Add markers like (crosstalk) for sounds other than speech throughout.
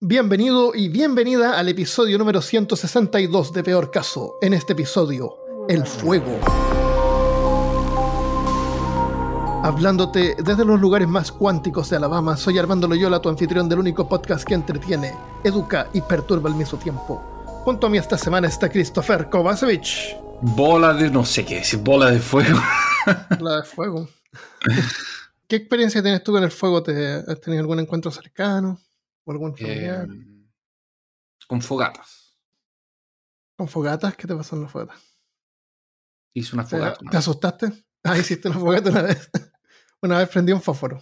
Bienvenido y bienvenida al episodio número 162 de Peor Caso. En este episodio, el fuego. Hablándote desde los lugares más cuánticos de Alabama, soy Armando Loyola, tu anfitrión del único podcast que entretiene, educa y perturba al mismo tiempo. Junto a mí esta semana está Christopher Kovacevic. Bola de no sé qué decir, bola de fuego. Bola de fuego. ¿Qué experiencia tienes tú con el fuego? ¿Te, ¿Has tenido algún encuentro cercano? ¿O algún familiar? Eh, con fogatas. ¿Con fogatas? ¿Qué te pasó en la fogata? Hice una ¿Te, fogata. te asustaste? (laughs) Ah, hiciste una fogata una vez. (laughs) una vez prendí un fósforo.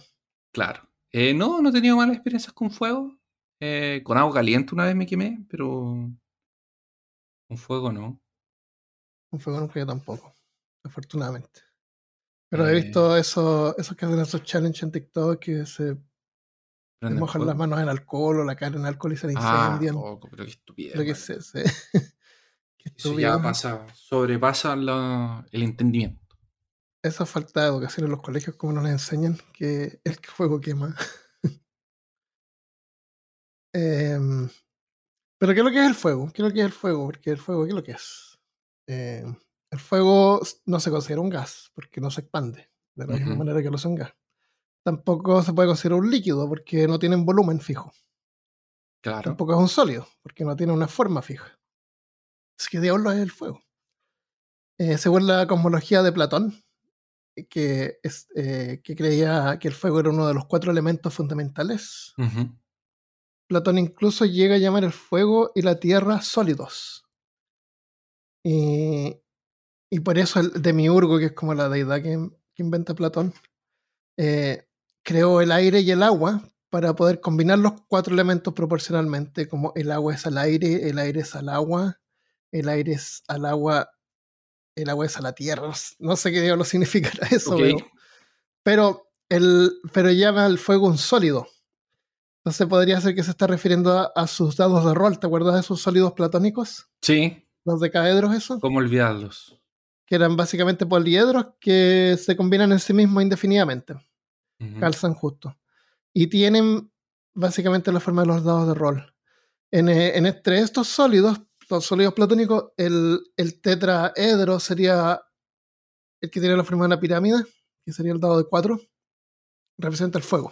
Claro. Eh, no, no he tenido malas experiencias con fuego. Eh, con agua caliente una vez me quemé, pero con fuego no. Un fuego nunca yo tampoco, afortunadamente. Pero he Eh. visto eso, esos que hacen esos challenges en TikTok que se Prende mojan fuego. las manos en alcohol o la cara en alcohol y se Ah, incendian. poco, pero qué estupidez. Lo que (laughs) Eso ya pasa, sobrepasa la- el entendimiento. Esa falta de educación en los colegios, como nos enseñan que el fuego quema. (laughs) Em, Pero ¿qué es lo que es el fuego? ¿Qué es lo que es el fuego? Porque el fuego, ¿qué es lo que es? Eh, el fuego no se considera un gas, porque no se expande, de la misma manera que lo es un gas. Tampoco se puede considerar un líquido, porque no tiene un volumen fijo. Claro. Tampoco es un sólido, porque no tiene una forma fija. Es que diablo es el fuego. Eh, según la cosmología de Platón, que, es, eh, que creía que el fuego era uno de los cuatro elementos fundamentales. Platón incluso llega a llamar el fuego y la tierra sólidos. Y, y por eso el demiurgo, que es como la deidad que, que inventa Platón, eh, creó el aire y el agua para poder combinar los cuatro elementos proporcionalmente, como el agua es al aire, el aire es al agua, el aire es al agua, el agua es a la tierra. (laughs) No sé qué diablo significará (laughs) eso, pero, pero, el, pero llama al fuego un sólido. Entonces podría ser que se está refiriendo a, a sus dados de rol. ¿Te acuerdas de esos sólidos platónicos? Sí, Los decaedros, eso. ¿cómo olvidarlos? Que eran básicamente poliedros que se combinan en sí mismos indefinidamente. Calzan justo. Y tienen básicamente la forma de los dados de rol. En, eh, en entre estos sólidos, los sólidos platónicos, el, el tetraedro sería el que tiene la forma de una pirámide, que sería el dado de 4. Representa el fuego.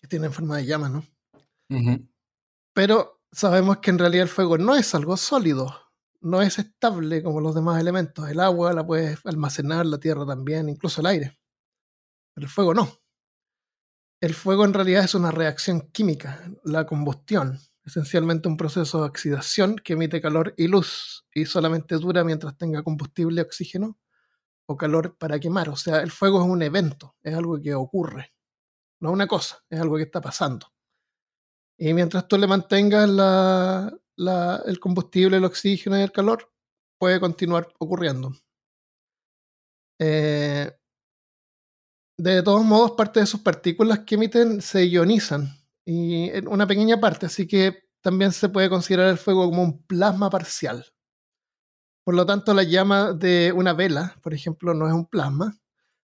Que tiene forma de llama, ¿no? Pero sabemos que en realidad el fuego no es algo sólido, no es estable como los demás elementos. El agua la puedes almacenar, la tierra también, incluso el aire. El fuego no. El fuego en realidad es una reacción química, la combustión, esencialmente un proceso de oxidación que emite calor y luz y solamente dura mientras tenga combustible, oxígeno o calor para quemar. O sea, el fuego es un evento, es algo que ocurre, no una cosa, es algo que está pasando. Y mientras tú le mantengas el combustible, el oxígeno y el calor, puede continuar ocurriendo. Eh, de todos modos, parte de sus partículas que emiten se ionizan, y en una pequeña parte, así que también se puede considerar el fuego como un plasma parcial. Por lo tanto, la llama de una vela, por ejemplo, no es un plasma.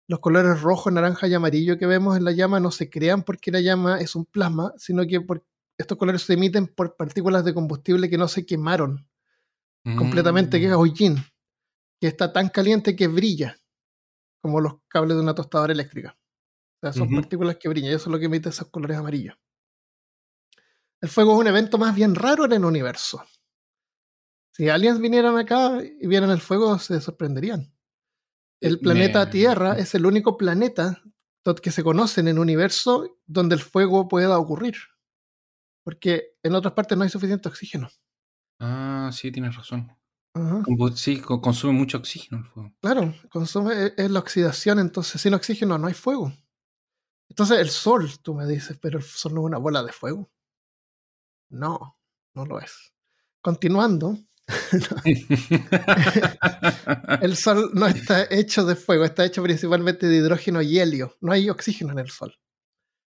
Los colores rojo, naranja y amarillo que vemos en la llama no se crean porque la llama es un plasma, sino que por estos colores se emiten por partículas de combustible que no se quemaron completamente, que es Mm. hollín, que está tan caliente que brilla, como los cables de una tostadora eléctrica. O sea, son partículas que brillan, y eso es lo que emite esos colores amarillos. El fuego es un evento más bien raro en el universo. Si aliens vinieran acá y vieran el fuego, se sorprenderían. El Eh, planeta Tierra es el único planeta que se conoce en el universo donde el fuego pueda ocurrir. Porque en otras partes no hay suficiente oxígeno. Ah, sí, tienes razón. Ajá. Sí, co- consume mucho oxígeno el fuego. Claro, consume es- es la oxidación, entonces sin oxígeno no hay fuego. Entonces el sol, tú me dices, pero el sol no es una bola de fuego. No, no lo es. Continuando, (laughs) el sol no está hecho de fuego, está hecho principalmente de hidrógeno y helio. No hay oxígeno en el sol.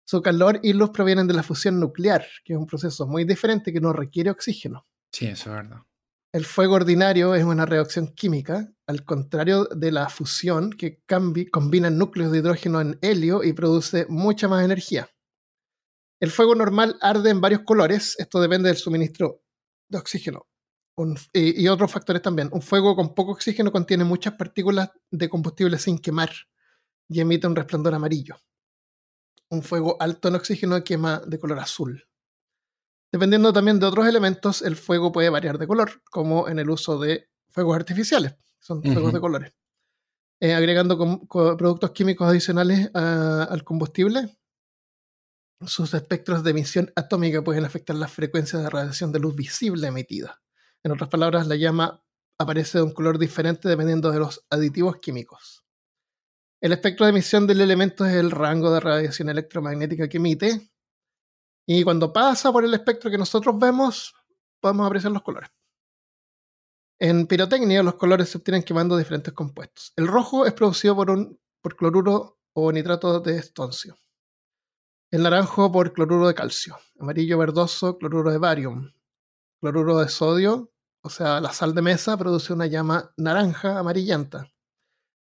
Su calor y luz provienen de la fusión nuclear, que es un proceso muy diferente que no requiere oxígeno. sí, eso es verdad. El fuego ordinario es una reacción química, al contrario de la fusión, que combina núcleos de hidrógeno en helio y produce mucha más energía. El fuego normal arde en varios colores, esto depende del suministro de oxígeno. y, y, otros factores también. Un fuego con poco oxígeno contiene muchas partículas de combustible sin quemar y emite un resplandor amarillo. Un fuego alto en oxígeno quema de color azul. Dependiendo también de otros elementos, el fuego puede variar de color, como en el uso de fuegos artificiales, son fuegos de colores. Eh, agregando productos químicos adicionales al combustible, sus espectros de emisión atómica pueden afectar las frecuencias de radiación de luz visible emitida. En otras palabras, la llama aparece de un color diferente dependiendo de los aditivos químicos. El espectro de emisión del elemento es el rango de radiación electromagnética que emite. Y cuando pasa por el espectro que nosotros vemos, podemos apreciar los colores. En pirotecnia, los colores se obtienen quemando diferentes compuestos. El rojo es producido por, un, por cloruro o nitrato de estoncio. El naranjo por cloruro de calcio. Amarillo verdoso, cloruro de barium. Cloruro de sodio, o sea, la sal de mesa, produce una llama naranja amarillenta.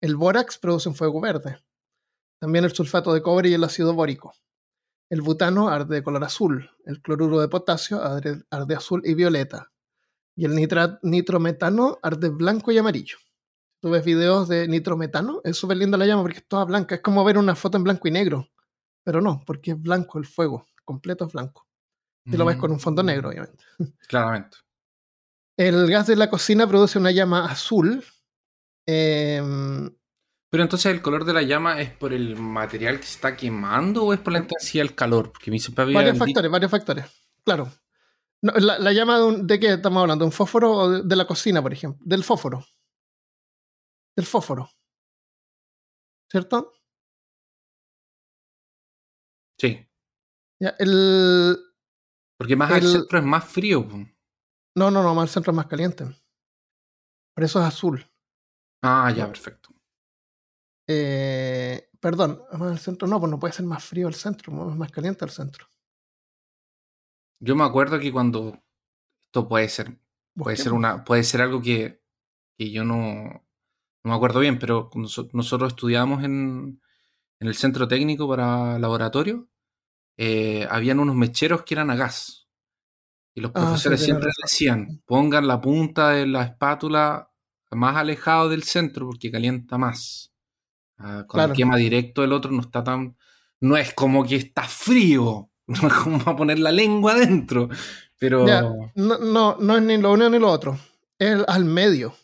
El bórax produce un fuego verde. También el sulfato de cobre y el ácido bórico. El butano arde de color azul. El cloruro de potasio arde, azul y violeta. Y el nitrometano arde blanco y amarillo. Tú ves videos de nitrometano, es súper linda la llama porque es toda blanca. Es como ver una foto en blanco y negro. Pero no, porque es blanco el fuego. Completo es blanco. Y lo ves con un fondo mm. negro, obviamente. (laughs) Claramente. El gas de la cocina produce una llama azul Em, pero entonces el color de la llama es por el material que se está quemando o es por la intensidad del calor? Porque me varios factores, varios factores. Claro. la, llama de, qué estamos hablando? ¿De un fósforo o de, la cocina, por ejemplo? Del fósforo. Del fósforo. ¿Cierto? Sí. Ya, el. Porque más al centro es más frío. No, no, no, más al centro es más caliente. Por eso es azul. Ah, ya, perfecto. Eh, perdón, el centro no, pues no puede ser más frío el centro, más caliente el centro. Yo me acuerdo que cuando esto puede ser, puede ser una, puede ser algo que, que yo no, no, me acuerdo bien, pero nosotros estudiábamos en, en el centro técnico para laboratorio, eh, habían unos mecheros que eran a gas. Y los ah, profesores siempre decían, pongan la punta de la espátula más alejado del centro porque calienta más. Ah, con el quema directo del otro no está tan. No es como que está frío. (laughs) No es como a poner la lengua adentro. Pero. no, no, es ni lo uno ni lo otro. Es al medio.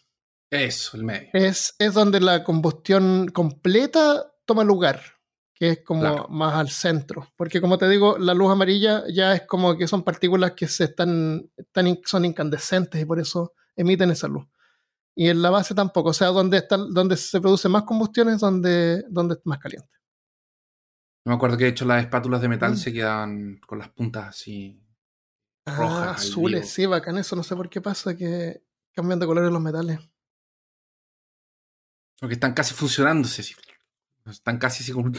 Eso, el medio. Es, es donde la combustión completa toma lugar. Que es como más al centro. Porque como te digo, la luz amarilla ya es como que son partículas que se están, están son incandescentes y por eso emiten esa luz y en la base tampoco. O sea, donde, está, donde se produce más combustión es donde, donde es más caliente. Me acuerdo que de hecho las espátulas de metal mm. se quedan con las puntas así ah, rojas. azules, sí, bacán eso. No sé por qué pasa que cambian de color los metales. Porque están casi fusionándose. Están casi así como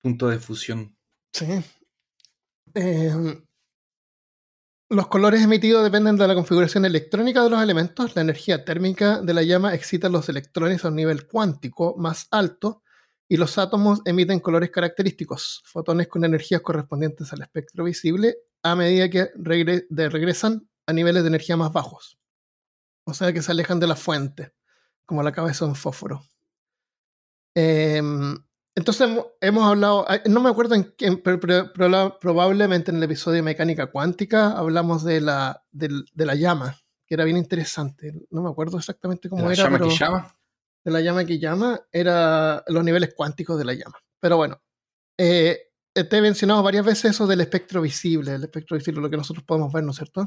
punto de fusión. Sí. Eh, los colores emitidos dependen de la configuración electrónica de los elementos. La energía térmica de la llama excita los electrones a un nivel cuántico más alto y los átomos emiten colores característicos, fotones con energías correspondientes al espectro visible, a medida que regresan a niveles de energía más bajos. O sea que se alejan de la fuente, como la cabeza de un fósforo. Em, entonces hemos hablado, no me acuerdo en qué, pero, probablemente en el episodio de mecánica cuántica hablamos de la, de, la llama, que era bien interesante. No me acuerdo exactamente cómo ¿De la Llama que llama? De la llama que llama, era los niveles cuánticos de la llama. Pero bueno, eh, te he mencionado varias veces eso del espectro visible, el espectro visible, lo que nosotros podemos ver, ¿no es cierto?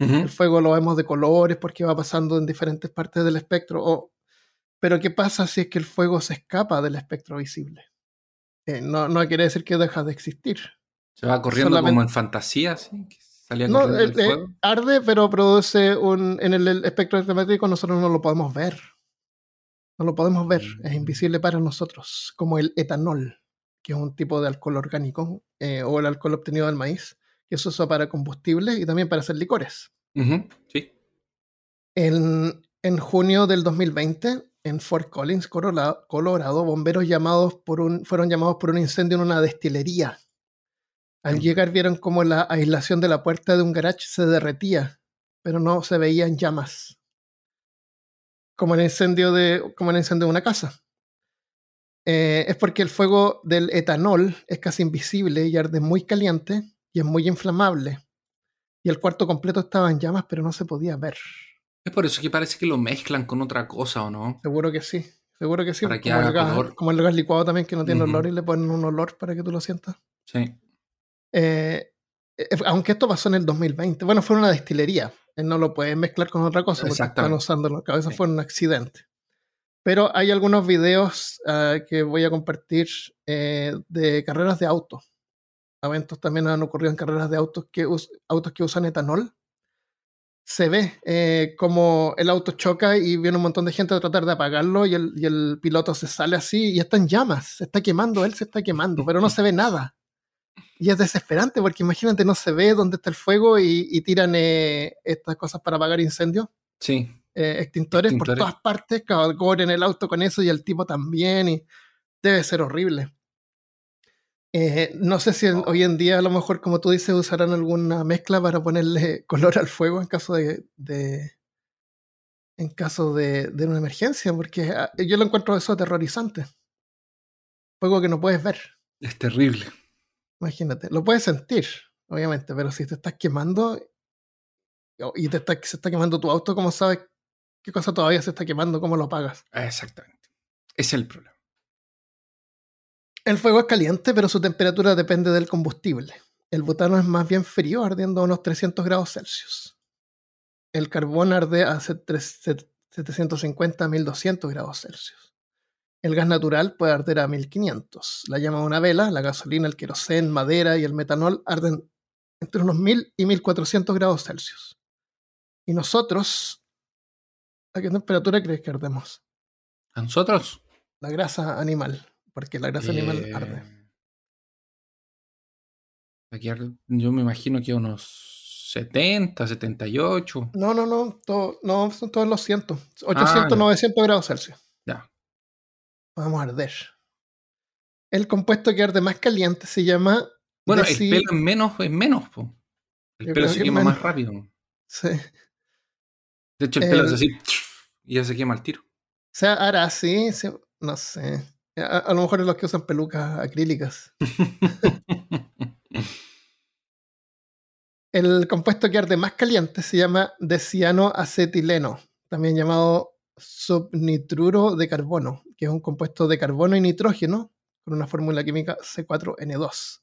El fuego lo vemos de colores porque va pasando en diferentes partes del espectro, o pero ¿qué pasa si es que el fuego se escapa del espectro visible? Eh, no, no quiere decir que deja de existir. Se va corriendo como en fantasía, ¿sí? no, eh, arde, pero produce un. En el, espectro electromagnético nosotros no lo podemos ver. No lo podemos ver, es mm. invisible para nosotros, como el etanol, que es un tipo de alcohol orgánico, eh, o el alcohol obtenido del maíz, que se usa para combustible y también para hacer licores. sí. En, en junio del 2020, en Fort Collins, Colorado, bomberos llamados por un, fueron llamados por un incendio en una destilería Al llegar vieron como la aislación de la puerta de un garage se derretía, pero no se veían llamas. Como el incendio de, como el incendio de una casa. Eh, es porque el fuego del etanol es casi invisible y arde muy caliente y es muy inflamable. Y el cuarto completo estaba en llamas, pero no se podía ver. Es por eso que parece que lo mezclan con otra cosa, ¿o no? Seguro que sí. Seguro que sí. como, el gas, como, el gas, licuado también, que no tiene olor y le ponen un olor para que tú lo sientas. Sí. Eh, eh, aunque esto pasó en el 2020. Bueno, fue una destilería. No lo puedes mezclar con otra cosa porque están usando A veces fue un accidente. Pero hay algunos videos ah, que voy a compartir eh, de carreras de autos. Eventos también han ocurrido en carreras de autos que, autos que usan etanol se ve eh, como el auto choca y viene un montón de gente a tratar de apagarlo y el, piloto se sale así y está en llamas, se está quemando, él se está quemando, pero no se ve nada. Y es desesperante porque imagínate, no se ve dónde está el fuego y, tiran eh, estas cosas para apagar incendios. Sí. Eh, extintores, por todas partes, en el auto con eso y el tipo también. Y debe ser horrible. Eh, no sé si hoy en día, a lo mejor, como tú dices, usarán alguna mezcla para ponerle (laughs) color al fuego en caso de. en caso de, una emergencia, porque ah, yo lo encuentro eso aterrorizante. Fuego que no puedes ver. Es terrible. Imagínate, lo puedes sentir, obviamente, pero si te estás quemando y te está, se está quemando tu auto, ¿cómo sabes qué cosa todavía se está quemando? ¿Cómo lo apagas? Exactamente. Es el problema. El fuego es caliente, pero su temperatura depende del combustible. El butano es más bien frío, ardiendo a unos 300 grados Celsius. El carbón arde a 750 a 1200 grados Celsius. El gas natural puede arder a 1500. La llama de una vela, la gasolina, el querosén, madera y el metanol arden entre unos 1000 y 1400 grados Celsius. Y nosotros, ¿a qué temperatura crees que ardemos? ¿A nosotros? La grasa animal porque la grasa animal arde. Eh, aquí yo me imagino que unos 70, 78. No, no, no, no son todos los 100. 800, 900 grados Celsius. Ya. Vamos a arder. El compuesto que arde más caliente se llama. Bueno, el pelo es menos, es menos. El pelo se quema más rápido. Sí. De hecho, el pelo es así y ya se quema al tiro. O sea, ahora sí, no sé. A, lo mejor es los que usan pelucas acrílicas. (laughs) El compuesto que arde más caliente se llama decianoacetileno, también llamado subnitruro de carbono, que es un compuesto de carbono y nitrógeno con una fórmula química C4N2.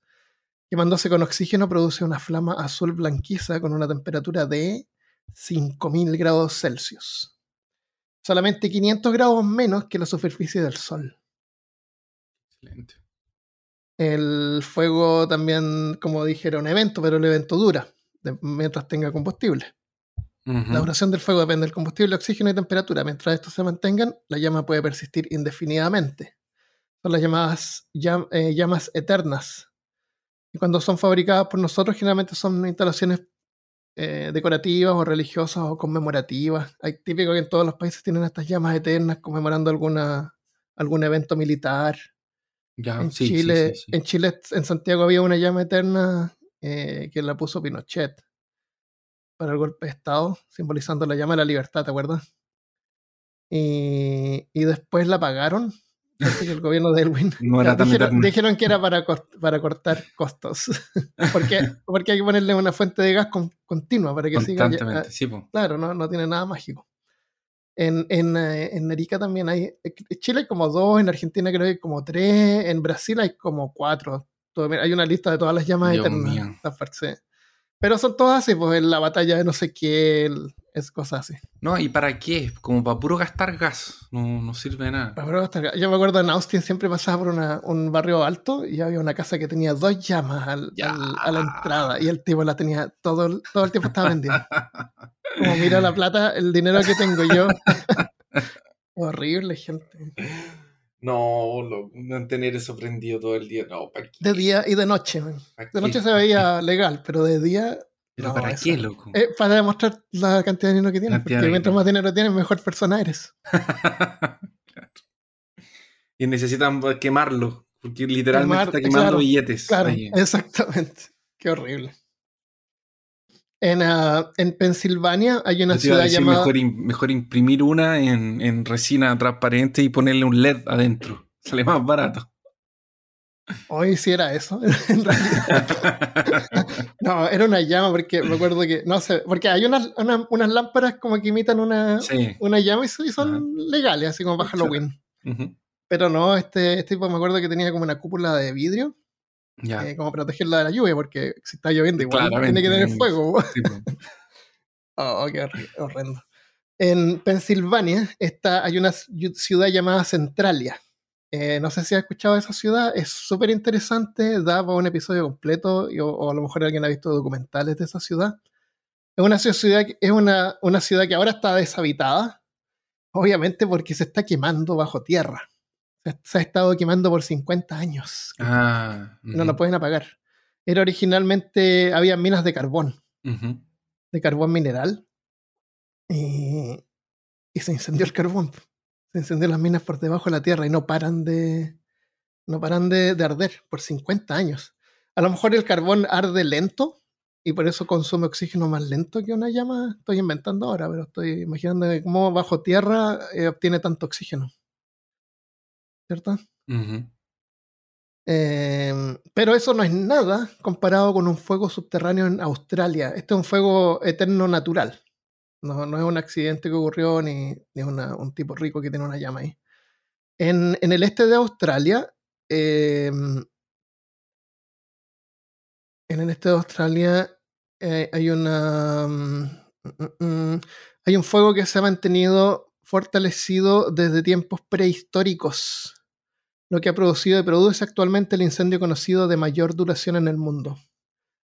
Quemándose con oxígeno produce una flama azul blanquiza con una temperatura de 5000 grados Celsius. Solamente 500 grados menos que la superficie del Sol. El fuego también, como dije, era un evento, pero el evento dura mientras tenga combustible. La duración del fuego depende del combustible, oxígeno y temperatura. Mientras estos se mantengan, la llama puede persistir indefinidamente. Son las llamadas eh, llamas eternas. Y cuando son fabricadas por nosotros, generalmente son instalaciones eh, decorativas o religiosas o conmemorativas. Hay típico que en todos los países tienen estas llamas eternas conmemorando alguna, algún evento militar en, Chile, en Chile, en Santiago había una llama eterna eh, que la puso Pinochet para el golpe de Estado, simbolizando la llama de la libertad, ¿te acuerdas? Y, y después la apagaron. el gobierno de Elwin (laughs) no (laughs) era dijeron, dijeron, que era (laughs) para, para cortar costos. porque, porque hay que ponerle una fuente de gas continua para que siga. Sí, claro, no, no tiene nada mágico. En, en, eh, en Arica también hay. En Chile hay como dos, en Argentina creo que hay como tres, en Brasil hay como cuatro. Hay una lista de todas las llamas eternas. Pero son todas así, pues en la batalla de no sé qué, es cosas así. No, ¿y para qué? Como para puro gastar gas, no, no sirve de nada. Para puro gastar gas. Yo me acuerdo en Austin siempre pasaba por una, un barrio alto y había una casa que tenía dos llamas al, a la entrada y el tipo la tenía todo, todo el tiempo estaba vendiendo. Como mira la plata, el dinero que tengo yo. (laughs) Horrible, gente. No, lo, mantener eso prendido todo el día. No, ¿para qué? De día y de noche. De noche se veía legal, pero de día. ¿Pero para qué, loco? Eh, para demostrar la cantidad de dinero que tienes. porque mientras más dinero tienes, mejor persona eres. (laughs) Y necesitan quemarlo, Porque literalmente está quemando billetes. Claro, exactamente. Qué horrible. En, uh, en Pensilvania hay una ciudad llamada. Mejor, mejor imprimir una en, en, resina transparente y ponerle un LED adentro. Sale más barato. Hoy sí era eso, (laughs) en realidad. (laughs) no, era una llama, porque me acuerdo que, no sé, porque hay unas, unas lámparas como que imitan una, una llama y son legales, así como para Halloween. Pero no, este, este tipo me acuerdo que tenía como una cúpula de vidrio, eh, como protegerla de la lluvia, porque si está lloviendo igual tiene que tener fuego. (laughs) oh, qué horrendo. En Pensilvania está, hay una ciudad llamada Centralia eh, no sé si has escuchado de esa ciudad, es súper interesante, da para un episodio completo, o, a lo mejor alguien ha visto documentales de esa ciudad. Es una ciudad, es una, una ciudad que ahora está deshabitada, obviamente porque se está quemando bajo tierra. Se, ha estado quemando por 50 años. Ah, No lo pueden apagar. Era originalmente, había minas de carbón, de carbón mineral, y, y se incendió el carbón se encendieron las minas por debajo de la tierra y no paran de, no paran de, arder por 50 años. A lo mejor el carbón arde lento y por eso consume oxígeno más lento que una llama. Estoy inventando ahora, pero estoy imaginando cómo bajo tierra eh, obtiene tanto oxígeno. ¿Cierto? Em, pero eso no es nada comparado con un fuego subterráneo en Australia. Este es un fuego eterno natural. No, es un accidente que ocurrió ni, es un tipo rico que tiene una llama ahí. En, el este de Australia, em, en el este de Australia eh, hay una mm, mm, mm, hay un fuego que se ha mantenido fortalecido desde tiempos prehistóricos, lo que ha producido y produce actualmente el incendio conocido de mayor duración en el mundo.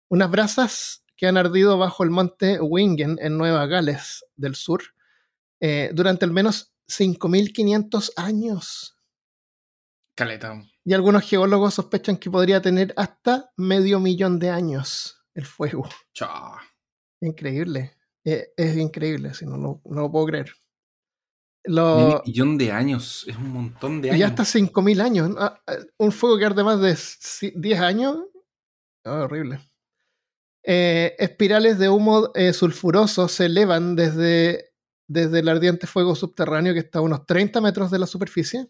Unas brasas que han ardido bajo el monte Wingen en Nueva Gales del Sur eh, durante al menos 5.500 años. Caleta. Y algunos geólogos sospechan que podría tener hasta medio millón de años el fuego. Chao. Increíble. Eh, es increíble, si no, no, lo puedo creer. Lo... millón de años, es un montón de años. Y hasta 5.000 años. Ah, ah, un fuego que arde más de 10 años. Ah, horrible. Eh, espirales de humo eh, sulfuroso se elevan desde, desde el ardiente fuego subterráneo que está a unos 30 metros de la superficie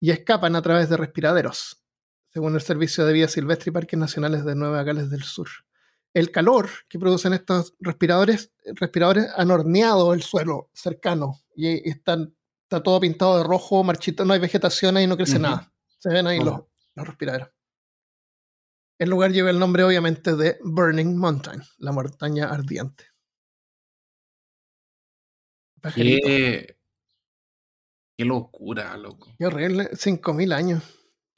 y escapan a través de respiraderos, según el Servicio de Vida Silvestre y Parques Nacionales de Nueva Gales del Sur. El calor que producen estos respiradores, respiradores han horneado el suelo cercano y están, está todo pintado de rojo, marchito, no hay vegetación ahí, no crece nada. Se ven ahí los, los respiraderos. El lugar lleva el nombre obviamente de Burning Mountain, la montaña ardiente. Qué, qué locura, loco. Qué horrible, 5.000 años.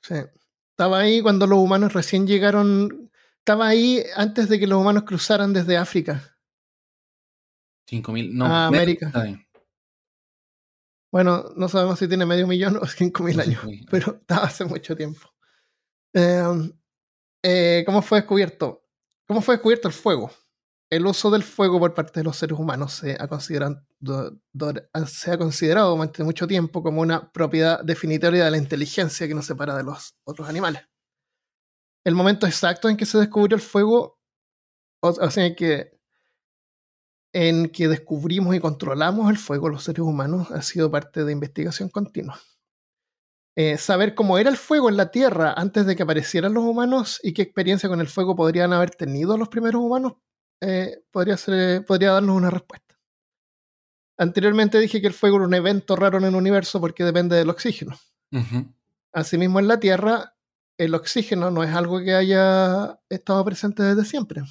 Estaba ahí cuando los humanos recién llegaron, estaba ahí antes de que los humanos cruzaran desde África. 5.000, no. A América. Bueno, no sabemos si tiene medio millón o (laughs) 5.000 años, pero estaba hace mucho tiempo. Eh, eh, ¿cómo fue descubierto? ¿Cómo fue descubierto el fuego? El uso del fuego por parte de los seres humanos se ha considerado, se ha considerado durante mucho tiempo como una propiedad definitoria de la inteligencia que nos separa de los otros animales. El momento exacto en que se descubrió el fuego, o, sea, que en que descubrimos y controlamos el fuego los seres humanos ha sido parte de investigación continua. Eh, saber cómo era el fuego en la Tierra antes de que aparecieran los humanos y qué experiencia con el fuego podrían haber tenido los primeros humanos, eh, podría, ser, podría darnos una respuesta. Anteriormente dije que el fuego era un evento raro en el universo porque depende del oxígeno. Asimismo, en la Tierra, el oxígeno no es algo que haya estado presente desde siempre.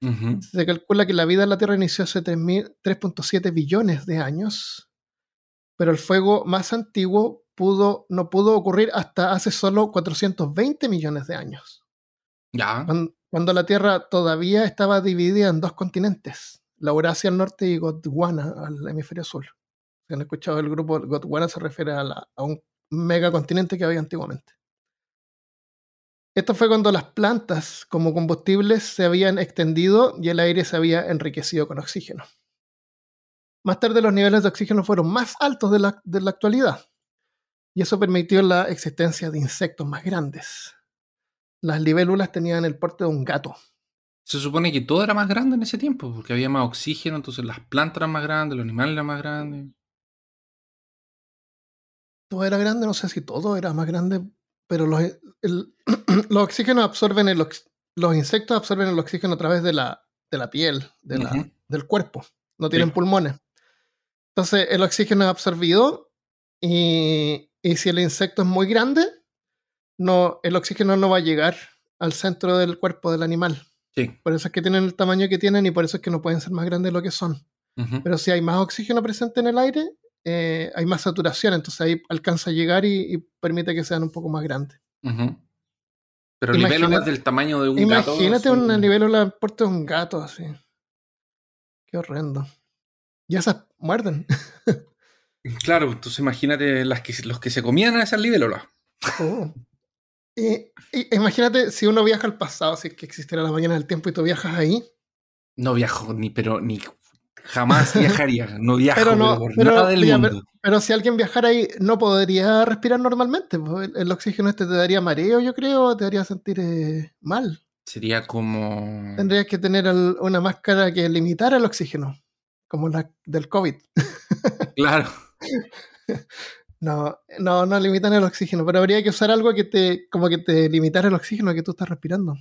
Se calcula que la vida en la Tierra inició hace 3.7 billones de años, pero el fuego más antiguo no pudo ocurrir hasta hace solo 420 millones de años. Ya. Cuando, la Tierra todavía estaba dividida en dos continentes, la Eurasia al norte y Gondwana al hemisferio sur. Si han escuchado el grupo, Gondwana se refiere a, a un megacontinente que había antiguamente. Esto fue cuando las plantas como combustibles se habían extendido y el aire se había enriquecido con oxígeno. Más tarde los niveles de oxígeno fueron más altos de la, de la actualidad, y eso permitió la existencia de insectos más grandes. Las libélulas tenían el porte de un gato. Se supone que todo era más grande en ese tiempo, porque había más oxígeno, entonces las plantas eran más grandes, los animales eran más grandes. Todo era grande, no sé si todo era más grande, pero los, (clears throat) los oxígenos absorben el los insectos absorben el oxígeno a través de la, de la piel, de la, del cuerpo. No tienen pulmones. Entonces el oxígeno es absorbido y, y, si el insecto es muy grande, no, el oxígeno no va a llegar al centro del cuerpo del animal. Sí. Por eso es que tienen el tamaño que tienen y por eso es que no pueden ser más grandes de lo que son. Pero si hay más oxígeno presente en el aire, eh, hay más saturación, entonces ahí alcanza a llegar y, permite que sean un poco más grandes. Pero libélulas del tamaño de un gato. Imagínate una libélula en porte de un gato así. Qué horrendo. Y esas muerden. (laughs) claro, entonces imagínate las que, los que se comían a esas libélulas. Oh. Y, imagínate si uno viaja al pasado, si es que existiera la mañana del tiempo y tú viajas ahí. No viajo ni, pero ni jamás viajaría. No viajo pero no, nada del mundo. Pero, si alguien viajara ahí, no podría respirar normalmente. El, oxígeno este te daría mareo, yo creo, te haría sentir eh, mal. Sería como. Tendrías que tener una máscara que limitara el oxígeno, como la del COVID. (laughs) Claro. No, no, no limitan el oxígeno, pero habría que usar algo que te, como que te limitara el oxígeno que tú estás respirando.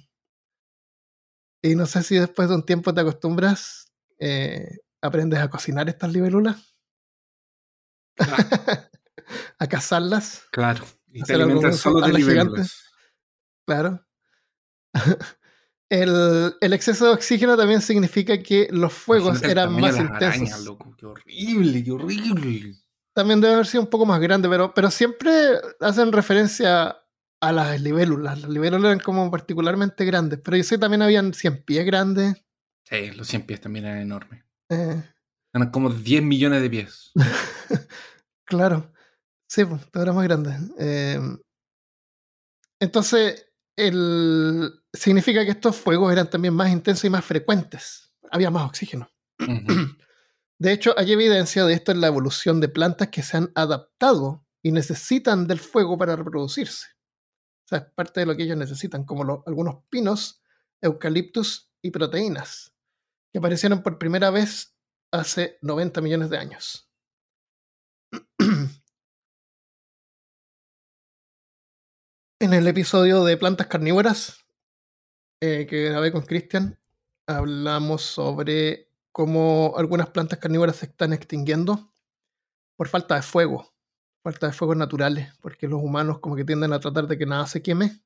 Y no sé si después de un tiempo te acostumbras, eh, aprendes a cocinar estas libélulas. (laughs) a cazarlas. Claro. Y te alimentas solo de libélulas. Claro. (laughs) El, el, exceso de oxígeno también significa que los fuegos eran más intensos. loco. Qué horrible, qué horrible también debe haber sido un poco más grande, pero, pero siempre hacen referencia a las libélulas. Las libélulas eran como particularmente grandes, pero yo sé que también habían 100 pies grandes. Sí, los 100 pies también eran enormes. Eh. Eran como 10 millones de pies. (laughs) claro. Sí, pues, todo era más grande. Eh, entonces, el, significa que estos fuegos eran también más intensos y más frecuentes. Había más oxígeno. (clears throat) De hecho, hay evidencia de esto en la evolución de plantas que se han adaptado y necesitan del fuego para reproducirse. O sea, es parte de lo que ellos necesitan, como algunos pinos, eucaliptus y proteínas, que aparecieron por primera vez hace 90 millones de años. (clears throat) en el episodio de plantas carnívoras eh, que grabé con Cristian, hablamos sobre como algunas plantas carnívoras se están extinguiendo por falta de fuego, falta de fuegos naturales, porque los humanos como que tienden a tratar de que nada se queme.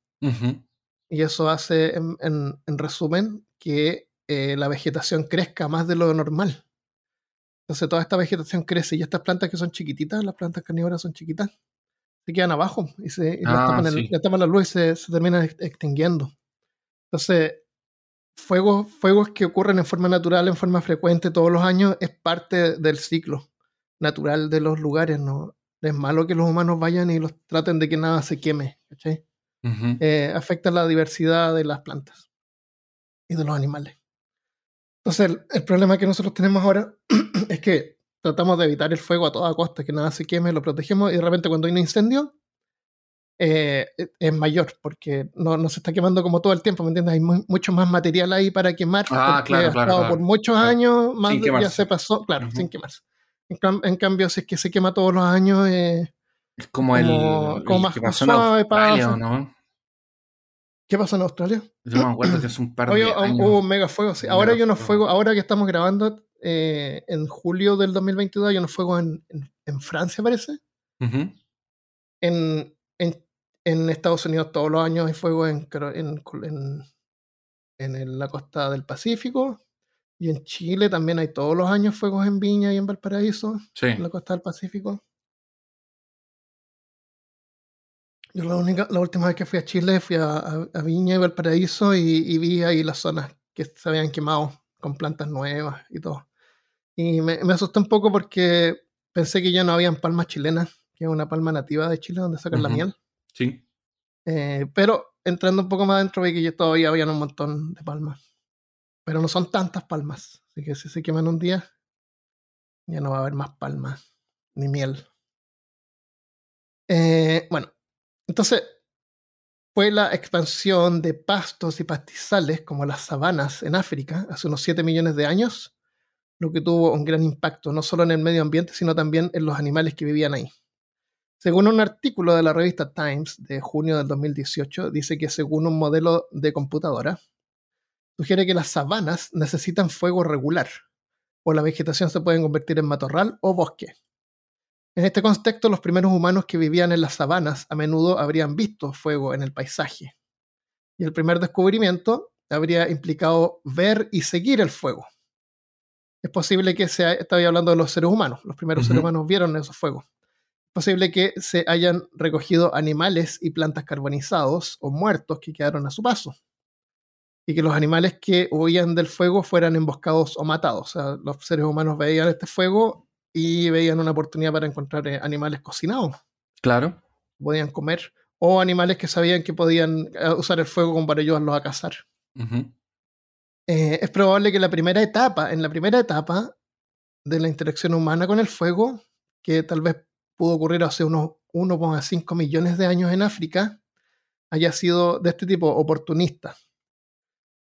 Y eso hace, en, resumen, que eh, la vegetación crezca más de lo normal. Entonces toda esta vegetación crece y estas plantas que son chiquititas, las plantas carnívoras son chiquitas, se quedan abajo y, se, y ah, tapan, la luz y se, se terminan extinguiendo. Entonces, fuegos, fuegos que ocurren en forma natural, en forma frecuente todos los años, es parte del ciclo natural de los lugares. No es malo que los humanos vayan y los traten de que nada se queme. Eh, afecta la diversidad de las plantas y de los animales. Entonces, el, problema que nosotros tenemos ahora (clears throat) es que tratamos de evitar el fuego a toda costa, que nada se queme, lo protegemos y de repente cuando hay un incendio, eh, e, es mayor, porque no, no, se está quemando como todo el tiempo, ¿me entiendes? Hay mucho más material ahí para quemar, ah, claro, claro, por muchos años, más ya se pasó, claro, sin quemarse. En, cambio, si es que se quema todos los años, eh, es como, el, como más, que pasó en Australia, ¿no? ¿Qué pasó en Australia? Yo me acuerdo que es un par de años. Hubo un mega fuego, sí. Ahora hay unos fuegos, ahora que estamos grabando eh, en julio del 2022, hay unos fuegos en, en, Francia, parece. en, en, en Estados Unidos todos los años hay fuego en, en, en, la costa del Pacífico. Y en Chile también hay todos los años fuegos en Viña y en Valparaíso, en la costa del Pacífico. Yo la, única, la última vez que fui a Chile fui a, Viña y Valparaíso y, vi ahí las zonas que se habían quemado con plantas nuevas y todo. Y me, me asusté un poco porque pensé que ya no habían palmas chilenas, que es una palma nativa de Chile donde sacan la miel. Sí. Eh, pero entrando un poco más adentro, vi que todavía había un montón de palmas. Pero no son tantas palmas. Así que si se queman un día, ya no va a haber más palmas ni miel. Eh, bueno, entonces fue la expansión de pastos y pastizales como las sabanas en África hace unos 7 millones de años, lo que tuvo un gran impacto no solo en el medio ambiente, sino también en los animales que vivían ahí. Según un artículo de la revista Times de junio del 2018, dice que según un modelo de computadora, sugiere que las sabanas necesitan fuego regular, o la vegetación se puede convertir en matorral o bosque. En este contexto, los primeros humanos que vivían en las sabanas a menudo habrían visto fuego en el paisaje. Y el primer descubrimiento habría implicado ver y seguir el fuego. Es posible que se estaba hablando de los seres humanos, los primeros seres humanos vieron esos fuegos. Es posible que se hayan recogido animales y plantas carbonizados o muertos que quedaron a su paso. Y que los animales que huían del fuego fueran emboscados o matados. O sea, los seres humanos veían este fuego y veían una oportunidad para encontrar eh, animales cocinados. Claro. Podían comer. O animales que sabían que podían eh, usar el fuego como para ayudarlos a cazar. Eh, es probable que la primera etapa, en la primera etapa de la interacción humana con el fuego, que tal vez pudo ocurrir hace unos 1,5 millones de años en África, haya sido de este tipo, oportunista.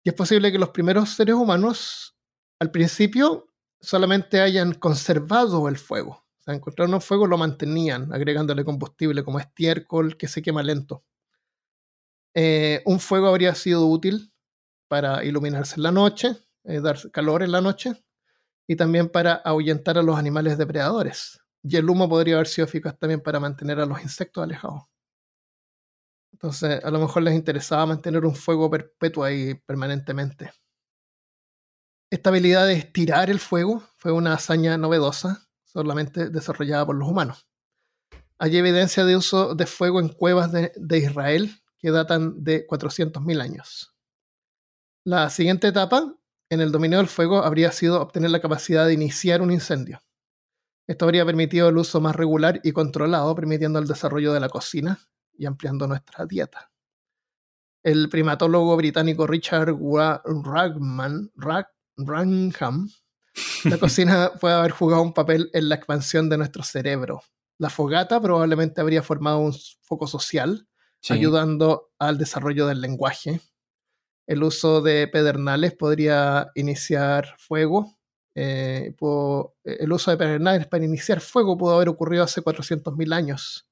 Y es posible que los primeros seres humanos, al principio, solamente hayan conservado el fuego. O encontraron un fuego, lo mantenían, agregándole combustible como estiércol que se quema lento. Eh, un fuego habría sido útil para iluminarse en la noche, eh, dar calor en la noche, y también para ahuyentar a los animales depredadores. Y el humo podría haber sido eficaz también para mantener a los insectos alejados. Entonces, a lo mejor les interesaba mantener un fuego perpetuo ahí permanentemente. Esta habilidad de estirar el fuego fue una hazaña novedosa, solamente desarrollada por los humanos. Hay evidencia de uso de fuego en cuevas de, Israel que datan de 400.000 años. La siguiente etapa en el dominio del fuego habría sido obtener la capacidad de iniciar un incendio. Esto habría permitido el uso más regular y controlado, permitiendo el desarrollo de la cocina y ampliando nuestra dieta. El primatólogo británico Richard Ragman, Branham, (laughs) la cocina puede haber jugado un papel en la expansión de nuestro cerebro. La fogata probablemente habría formado un foco social, ayudando al desarrollo del lenguaje. El uso de pedernales podría iniciar fuego. Eh, el uso de pedernales para iniciar fuego pudo haber ocurrido hace 400.000 años,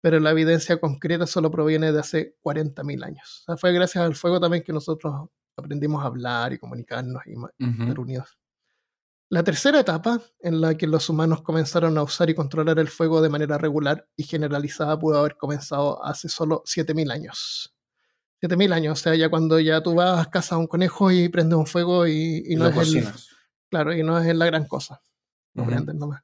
pero la evidencia concreta solo proviene de hace 40.000 años. fue gracias al fuego también que nosotros aprendimos a hablar y comunicarnos y estar unidos. La tercera etapa, en la que los humanos comenzaron a usar y controlar el fuego de manera regular y generalizada, pudo haber comenzado hace solo 7.000 años. 7.000 años, o sea, ya cuando ya tú vas, cazas un conejo y prendes un fuego y, no es el, Claro, y no es la gran cosa. No nomás.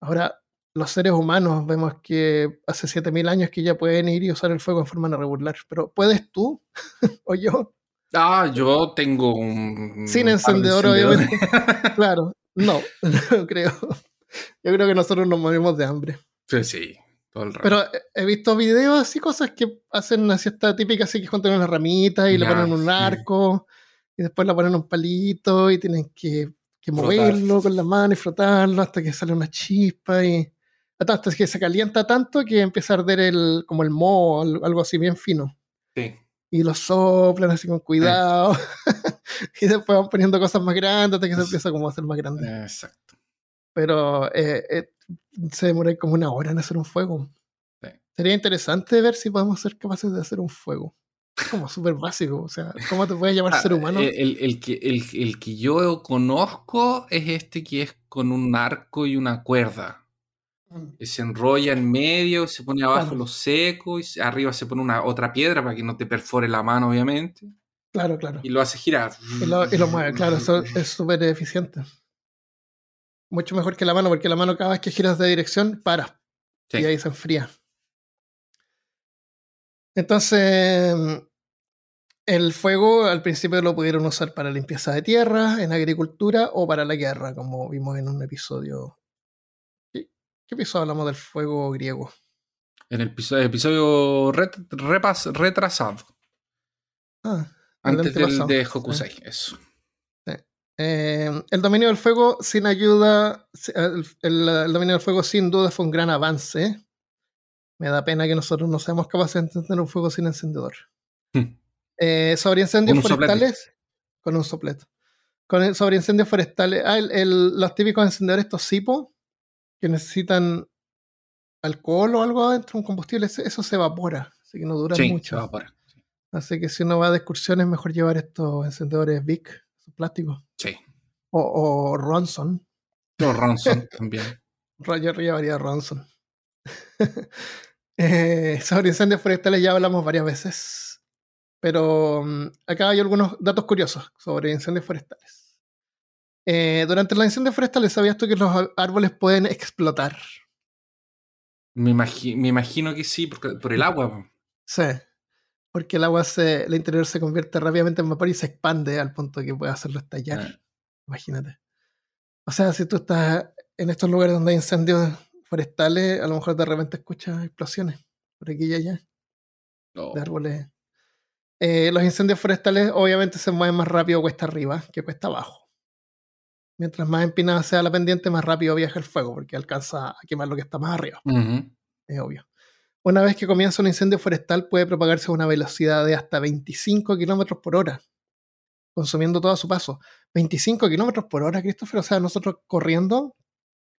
Ahora, los seres humanos vemos que hace 7.000 años que ya pueden ir y usar el fuego en forma regular, pero ¿puedes tú (laughs) o yo Ah, yo tengo un. Sin encendedor, obviamente. (laughs) claro, no, no creo. Yo creo que nosotros nos morimos de hambre. Sí, sí, todo el rato. Pero he visto videos y cosas que hacen una siesta típica, así que juntan una ramita y le ponen un arco y después le ponen un palito y tienen que, moverlo con la mano y frotarlo hasta que sale una chispa y hasta que se calienta tanto que empieza a arder el, como el moho, algo así bien fino. Sí y lo soplan así con cuidado. (laughs) y después van poniendo cosas más grandes hasta que se empieza como a hacer más grande. Exacto. Pero eh, eh, se demora como una hora en hacer un fuego. Sería interesante ver si podemos ser capaces de hacer un fuego. Como súper básico. O sea, ¿cómo te puedes llamar ah, ser humano? El, el, que, el, el que yo conozco es este que es con un arco y una cuerda. Mm. se enrolla en medio, se pone abajo lo seco y arriba se pone una otra piedra para que no te perfore la mano, obviamente. Claro, claro. Y lo hace girar. Y lo, mueve, claro, eso es súper eficiente. Mucho mejor que la mano, porque la mano cada vez que giras de dirección, para. Y ahí se enfría. Entonces, el fuego al principio lo pudieron usar para limpieza de tierra, en agricultura o para la guerra, como vimos en un episodio ¿Qué episodio hablamos del fuego griego? En el episodio, retrasado. Ah, Antes del de Hokusai, eso. Eh, el dominio del fuego sin ayuda, el, dominio del fuego sin duda fue un gran avance Me da pena que nosotros no seamos capaces de entender un fuego sin encendedor. Hmm. Eh, sobre incendios forestales, con un sopleto. Con sobre incendios forestales, ah, los típicos encendedores, estos CIPO, que necesitan alcohol o algo adentro, un combustible, eso se evapora, así que no dura mucho. evapora. Así que si uno va de excursiones, mejor llevar estos encendedores Vic, plásticos. Sí. O, o Ronson. O Ronson (laughs) también. Yo llevaría Ronson. (laughs) Eh, sobre incendios forestales ya hablamos varias veces. Pero mm, acá hay algunos datos curiosos sobre incendios forestales. Eh, durante los incendios forestales, ¿sabías tú que los árboles pueden explotar? Me, imagino que sí, por el agua. Sí, porque el agua, se, el interior se convierte rápidamente en vapor y se expande al punto que puede hacerlo estallar. Ah. Imagínate. O sea, si tú estás en estos lugares donde hay incendios forestales, a lo mejor de repente escuchas explosiones por aquí y allá de árboles. Eh, los incendios forestales obviamente se mueven más rápido cuesta arriba que cuesta abajo. Mientras más empinada sea la pendiente, más rápido viaja el fuego, porque alcanza a quemar lo que está más arriba. Es obvio. Una vez que comienza un incendio forestal, puede propagarse a una velocidad de hasta 25 kilómetros por hora, consumiendo todo a su paso. 25 kilómetros por hora, Christopher. O sea, nosotros corriendo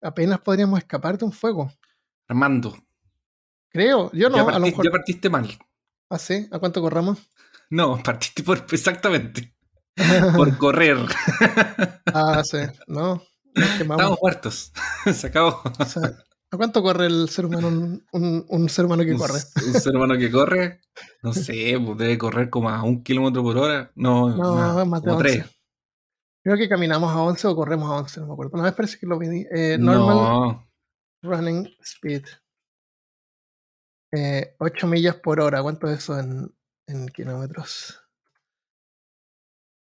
apenas podríamos escapar de un fuego. Armando. Creo, yo no. a lo mejor... ya partiste mal. ¿Ah, sí? ¿A cuánto corramos? (laughs) No, partiste por exactamente. Por correr. (laughs) ah, sí, no. Estamos muertos. (laughs) Se acabó. ¿A cuánto corre el ser humano? Un, ser humano que corre. Un ser humano que corre, no sé, pues debe correr como a un kilómetro por hora. No, no más, de tres. Creo que caminamos a 11 o corremos a 11, no me acuerdo. Una vez parece que lo vi. Eh, normal running speed. Eh, 8 millas por hora. ¿Cuánto es eso en, en kilómetros?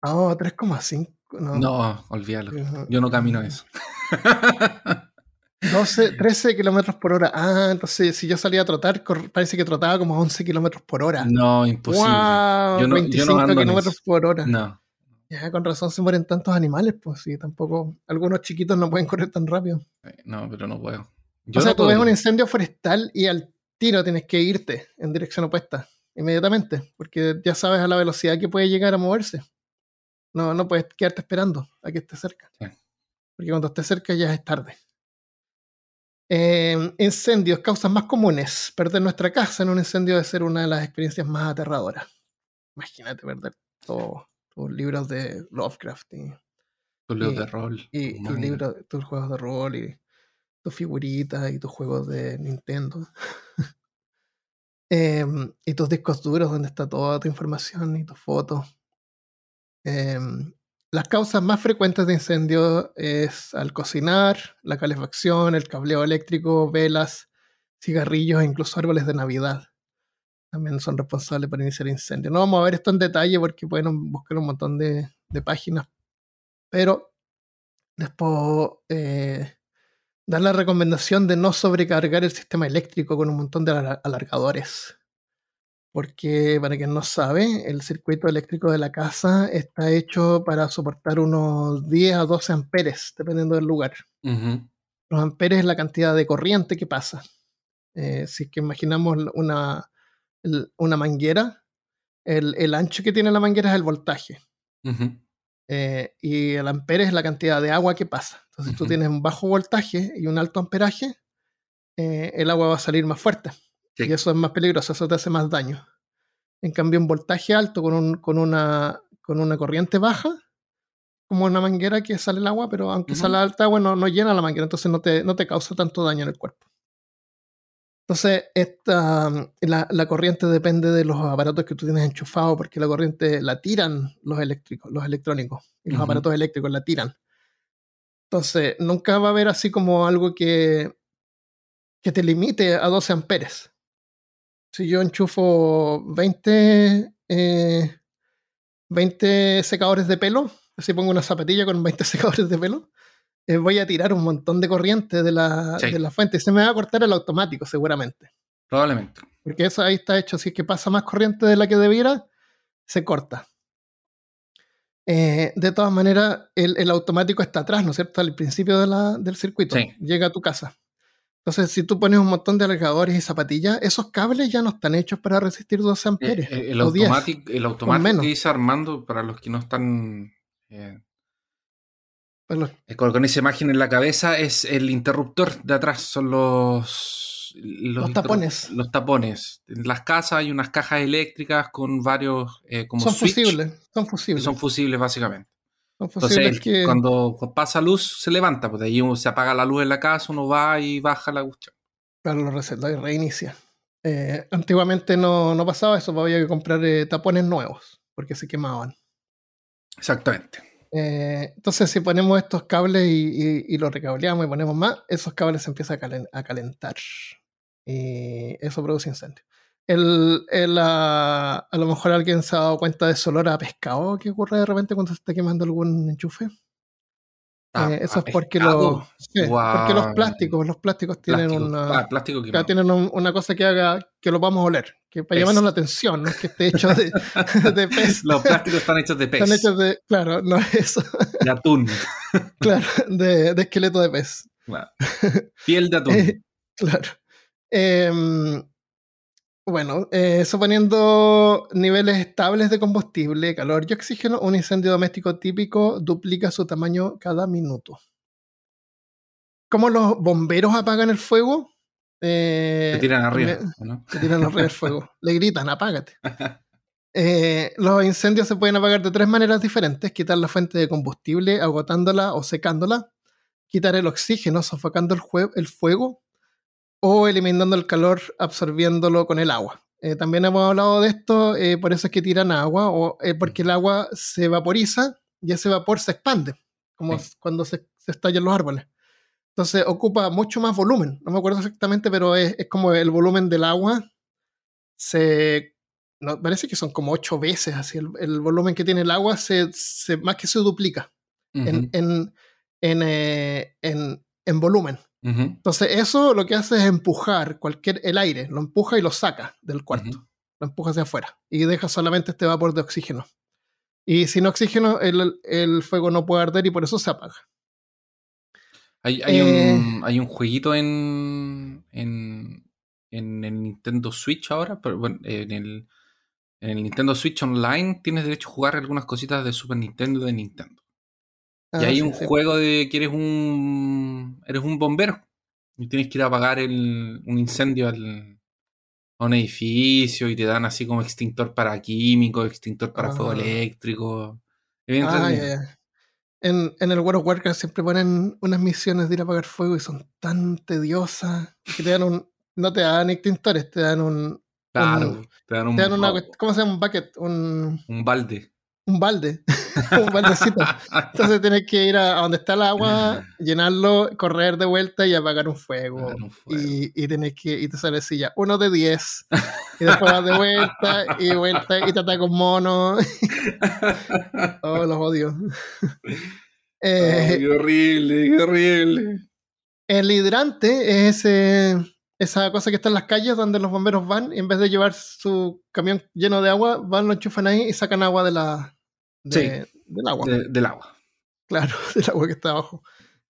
Ah, oh, 3,5. No, no olvídalo. Yo no camino eso. (laughs) 12, 13 (laughs) kilómetros por hora. Ah, entonces si yo salía a trotar, parece que trotaba como 11 kilómetros por hora. No, imposible. Wow, yo no, 25 kilómetros por hora. No. Ya, con razón se mueren tantos animales, pues sí, tampoco. Algunos chiquitos no pueden correr tan rápido. Eh, no, pero no puedo. o sea, tú ves un incendio forestal y al tiro tienes que irte en dirección opuesta, inmediatamente, porque ya sabes a la velocidad que puede llegar a moverse. No, no puedes quedarte esperando a que esté cerca. Porque cuando esté cerca ya es tarde. Eh, incendios, causas más comunes. Perder nuestra casa en un incendio debe ser una de las experiencias más aterradoras. Imagínate perder todos tus libros de Lovecraft y tus libros de rol. Y, tus juegos de rol y tus figuritas y tus juegos de Nintendo. (laughs) Em, y tus discos duros donde está toda tu información y tus fotos. Em, las causas más frecuentes de incendio es al cocinar, la calefacción, el cableo eléctrico, velas, cigarrillos e incluso árboles de Navidad. También son responsables para iniciar incendios. No vamos a ver esto en detalle porque pueden buscar un montón de, páginas. Pero después eh, dar la recomendación de no sobrecargar el sistema eléctrico con un montón de alargadores porque para quien no sabe, el circuito eléctrico de la casa está hecho para soportar unos 10 a 12 amperes, dependiendo del lugar. Los amperes es la cantidad de corriente que pasa. Eh, si es que imaginamos una, una manguera, el, ancho que tiene la manguera es el voltaje. Eh, y el ampere es la cantidad de agua que pasa. Entonces, si tú tienes un bajo voltaje y un alto amperaje, eh, el agua va a salir más fuerte. Y eso es más peligroso, eso te hace más daño. En cambio, un voltaje alto con, un, con, una, con una corriente baja, como una manguera que sale el agua, pero aunque sale alta agua no, no, llena la manguera, entonces no te, no te causa tanto daño en el cuerpo. Entonces, esta, la, la, corriente depende de los aparatos que tú tienes enchufados, porque la corriente la tiran los eléctricos, los electrónicos, y los aparatos eléctricos la tiran. Entonces, nunca va a haber así como algo que, que te limite a 12 amperes si yo enchufo 20, 20 eh, secadores de pelo, si pongo una zapatilla con 20 (laughs) secadores de pelo, eh, voy a tirar un montón de corriente de la, de la fuente. Se me va a cortar el automático, seguramente. Probablemente. Porque eso ahí está hecho. Si es que pasa más corriente de la que debiera, se corta. Eh, de todas maneras, el, automático está atrás, ¿no es cierto? Al principio de la, del circuito. Llega a tu casa. Entonces, si tú pones un montón de alargadores y zapatillas, esos cables ya no están hechos para resistir 12 amperes. el, el, automático el automático que dice Armando, para los que no están eh, con, esa imagen en la cabeza, es el interruptor de atrás, son los, los, tapones. Los tapones. En las casas hay unas cajas eléctricas con varios. Eh, como son fusibles. Son fusibles. Son fusibles, básicamente. Entonces, cuando pasa luz, se levanta, pues de ahí se apaga la luz en la casa, uno va y baja la cuestión. Claro, lo receta y reinicia. Eh, antiguamente no, no, pasaba eso, pues había que comprar eh, tapones nuevos, porque se quemaban. Exactamente. Eh, entonces, si ponemos estos cables y, y, los recableamos y ponemos más, esos cables se empiezan a, calentar. Y eso produce incendio. El, a, lo mejor alguien se ha dado cuenta de ese olor a pescado que ocurre de repente cuando se está quemando algún enchufe. Ah, eh, eso es porque, los, porque los plásticos, los plásticos tienen una ah, plástico tienen una cosa que haga que lo vamos a oler, que para llamarnos la atención, no es que esté hecho de, (laughs) de pez. Los plásticos están hechos de pez. Están hechos de, claro, no es eso. De atún. (laughs) claro, de, de esqueleto de pez. Piel de (laughs) atún. Eh, claro. Eh, bueno, eh, suponiendo niveles estables de combustible, calor y oxígeno, un incendio doméstico típico duplica su tamaño cada minuto. ¿Cómo los bomberos apagan el fuego? Eh, se tiran arriba. ¿no? (laughs) Se tiran arriba el fuego. Le gritan, apágate. (laughs) Eh, los incendios se pueden apagar de tres maneras diferentes: quitar la fuente de combustible, agotándola o secándola, quitar el oxígeno, sofocando el, el fuego, o eliminando el calor absorbiéndolo con el agua. Eh, también hemos hablado de esto, eh, por eso es que tiran agua, o eh, porque el agua se vaporiza y ese vapor se expande, como cuando se, estallan los árboles. Entonces ocupa mucho más volumen, no me acuerdo exactamente, pero es, como el volumen del agua se... No, parece que son como ocho veces así, el, volumen que tiene el agua se, más que se duplica en, en, en, en volumen. Entonces, eso lo que hace es empujar cualquier, el aire, lo empuja y lo saca del cuarto, lo empuja hacia afuera y deja solamente este vapor de oxígeno. Y sin oxígeno, el, el fuego no puede arder y por eso se apaga. Hay, hay, un, eh, hay un, jueguito en, en, en, el Nintendo Switch ahora, pero bueno, en el, en el Nintendo Switch Online tienes derecho a jugar algunas cositas de Super Nintendo de Nintendo y ah, hay un juego de que eres un eres un bombero y tienes que ir a apagar el, un incendio al, a un edificio y te dan así como extintor para químicos, extintor para fuego ah. eléctrico. Ah, en, en, el World of Warcraft siempre ponen unas misiones de ir a apagar fuego y son tan tediosas que te dan un no te dan extintores, te dan un Claro, te dan un te dan una, ¿cómo se llama? Un bucket, un un balde un balde, (laughs) un baldecito. Entonces tienes que ir a, donde está el agua, llenarlo, correr de vuelta y apagar un fuego. Y, y tienes que, y te sale silla, uno de diez. Y después vas de vuelta y vuelta y te un mono. (laughs) oh, los odio. Eh, qué horrible, qué horrible. El hidrante es esa cosa que está en las calles donde los bomberos van y en vez de llevar su camión lleno de agua, van, lo enchufan ahí y sacan agua de la, del agua. del agua. Claro, (laughs) del agua que está abajo.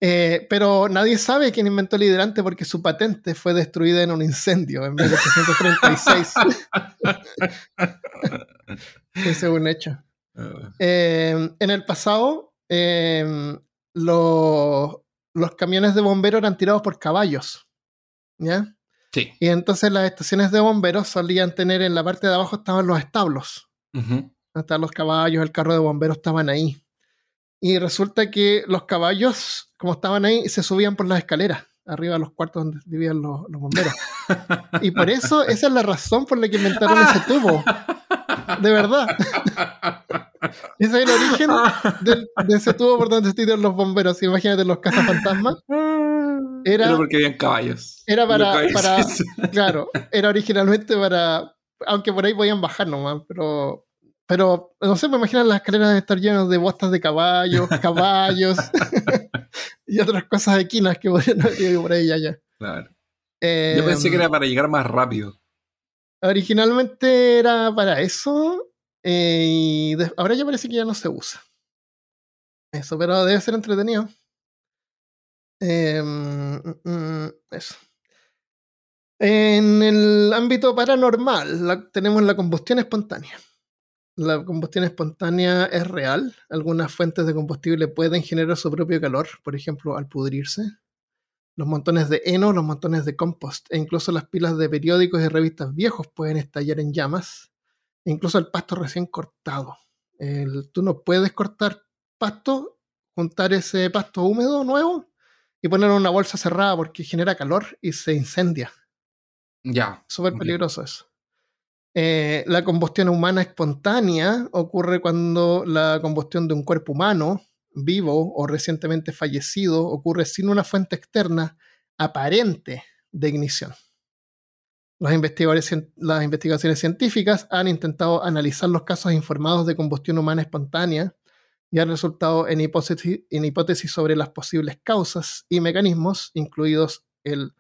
Eh, pero nadie sabe quién inventó el hidrante porque su patente fue destruida en un incendio en 1836. (laughs) Ese es un hecho. Ah. Eh, en el pasado, eh, los, los camiones de bomberos eran tirados por caballos. ¿Ya? Sí. Y entonces las estaciones de bomberos solían tener en la parte de abajo estaban los establos. Uh estaban los caballos, el carro de bomberos estaban ahí. Y resulta que los caballos, como estaban ahí, se subían por las escaleras, arriba de los cuartos donde vivían los, bomberos. Y por eso, esa es la razón por la que inventaron ese (laughs) tubo. De verdad. Ese es el origen de, ese tubo por donde se los bomberos. Imagínate los cazafantasmas. Era, era porque habían caballos. Era para, para, claro, era originalmente para, aunque por ahí podían bajar nomás, pero pero, no sé, me imagino las escaleras de estar llenas de botas de (laughs) caballos, caballos (laughs) y otras cosas equinas que podrían haber por ahí allá. Claro. Yo pensé que era em, para llegar más rápido. Originalmente era para eso. Eh, y ahora ya parece que ya no se usa. Eso, pero debe ser entretenido. Em, mm, mm, eso. En el ámbito paranormal tenemos la combustión espontánea. La combustión espontánea es real. Algunas fuentes de combustible pueden generar su propio calor, por ejemplo, al pudrirse. Los montones de heno, los montones de compost e incluso las pilas de periódicos y revistas viejos pueden estallar en llamas. E incluso el pasto recién cortado. tú no puedes cortar pasto, juntar ese pasto húmedo nuevo y ponerlo en una bolsa cerrada porque genera calor y se incendia. Ya. Súper peligroso eso. Eh, la combustión humana espontánea ocurre cuando la combustión de un cuerpo humano, vivo o recientemente fallecido, ocurre sin una fuente externa aparente de ignición. Las investigaciones científicas han intentado analizar los casos informados de combustión humana espontánea y han resultado en hipótesis sobre las posibles causas y mecanismos, incluidos el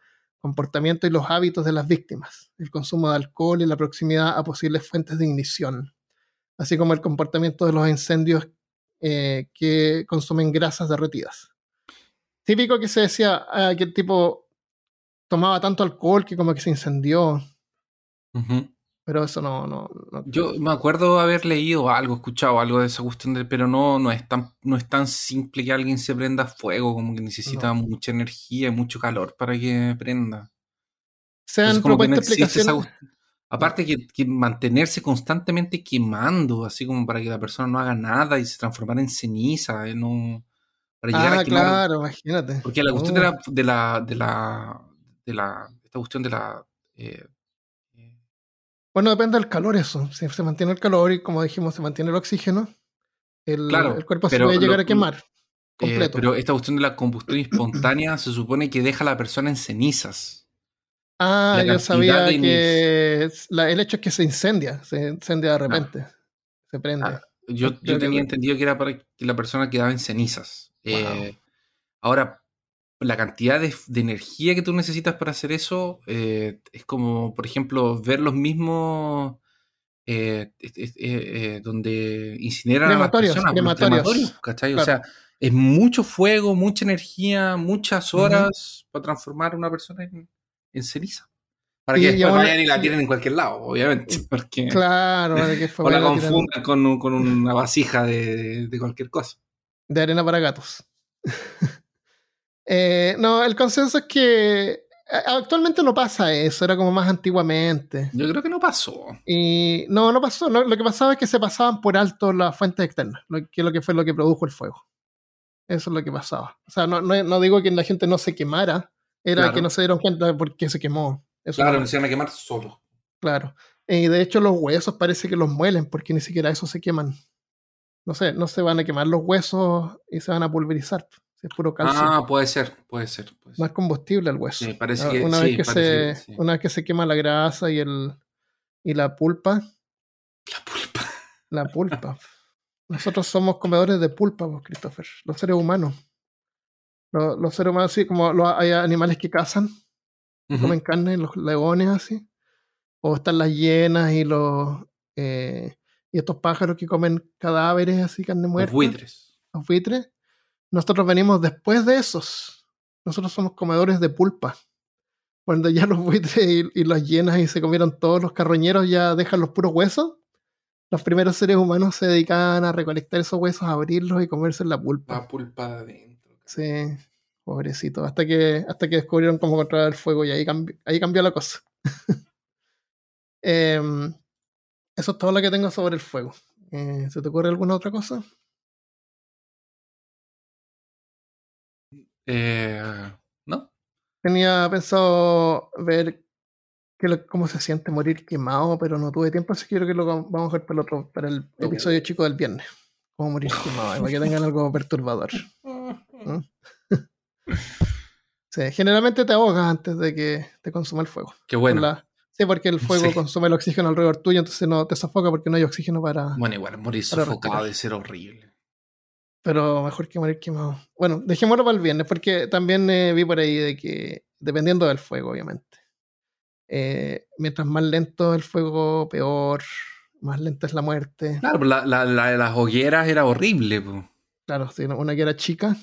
comportamiento y los hábitos de las víctimas, el consumo de alcohol y la proximidad a posibles fuentes de ignición, así como el comportamiento de los incendios eh, que consumen grasas derretidas. Típico que se decía ah, que el tipo tomaba tanto alcohol que como que se incendió. Pero eso no, no, Yo me acuerdo haber leído algo, escuchado algo de esa cuestión, de, pero no, no, es tan, no es tan simple que alguien se prenda fuego, como que necesita mucha energía y mucho calor para que prenda. Se han propuesto explicaciones. aparte que, mantenerse constantemente quemando, así como para que la persona no haga nada y se transformara en ceniza, eh, no, para llegar a ah, claro, imagínate. Porque la cuestión de, la, de la, de la, de la, esta cuestión de la eh, bueno, depende del calor eso. Si se mantiene el calor y como dijimos, se mantiene el oxígeno, el, el cuerpo se puede llegar a quemar. Eh, completo. pero esta cuestión de la combustión espontánea se supone que deja a la persona en cenizas. Ah, yo sabía que el hecho es que se incendia, se incendia de repente, se prende. Ah, yo, yo tenía entendido que era para que la persona quedaba en cenizas. Eh, ahora, la cantidad de, energía que tú necesitas para hacer eso eh, es como, por ejemplo, ver los mismos eh, eh, donde incineran a las personas. Crematorios, ¿cachai? O sea, es mucho fuego, mucha energía, muchas horas para transformar a una persona en, ceniza. Para que después vayan y la tiren en cualquier lado, obviamente. Porque, claro, (laughs) o la confundan con, una vasija de cualquier cosa. De arena para gatos. (laughs) Eh, no, el consenso es que actualmente no pasa eso, era como más antiguamente. Yo creo que no pasó. Y no, no pasó. lo que pasaba es que se pasaban por alto las fuentes externas, lo que es lo que fue lo que produjo el fuego. Eso es lo que pasaba. O sea, no, no, digo que la gente no se quemara, era que no se dieron cuenta de por qué se quemó. Eso claro, se iban a quemar solo. Claro. Y de hecho los huesos parece que los muelen porque ni siquiera eso se queman. No sé, no se van a quemar los huesos y se van a pulverizar es puro calcio. Ah, puede ser, puede ser. Más combustible el hueso. Sí, parece que, una, vez que se, una vez que se quema la grasa y, el, y la pulpa. La pulpa. La (laughs) pulpa. Nosotros somos comedores de pulpa, vos, Christopher. Los seres humanos. Los, seres humanos, así como hay animales que cazan, comen carne, los leones, así. O están las hienas y los. Eh, y estos pájaros que comen cadáveres, así, carne muerta. Los buitres. Los buitres nosotros venimos después de esos. Nosotros somos comedores de pulpa. Cuando ya los buitres y, las llenas y se comieron todos los carroñeros, ya dejan los puros huesos. Los primeros seres humanos se dedicaban a recolectar esos huesos, a abrirlos y comerse la pulpa. La pulpa de adentro. Sí, pobrecito. Hasta que, hasta que descubrieron cómo controlar el fuego y ahí, cambió, ahí cambió la cosa. (laughs) Em, eso es todo lo que tengo sobre el fuego. Eh, ¿Se te ocurre alguna otra cosa? Eh, ¿No? Tenía pensado ver cómo se siente morir quemado, pero no tuve tiempo, así que creo que lo vamos a ver para el, otro, para el episodio chico del viernes. Cómo morir (laughs) quemado, para que tengan algo perturbador. (laughs) (laughs) sí, generalmente te ahogas antes de que te consuma el fuego. Qué bueno. sí, porque el fuego consume el oxígeno alrededor tuyo, entonces no te sofoca porque no hay oxígeno para. Bueno, igual, morir sofocado debe ser horrible. Pero mejor que morir quemado. Bueno, dejémoslo para el viernes, porque también eh, vi por ahí de que, dependiendo del fuego, obviamente. Eh, mientras más lento el fuego, peor. Más lenta es la muerte. Claro, la, la, la, las hogueras era horrible. Claro, una que era chica.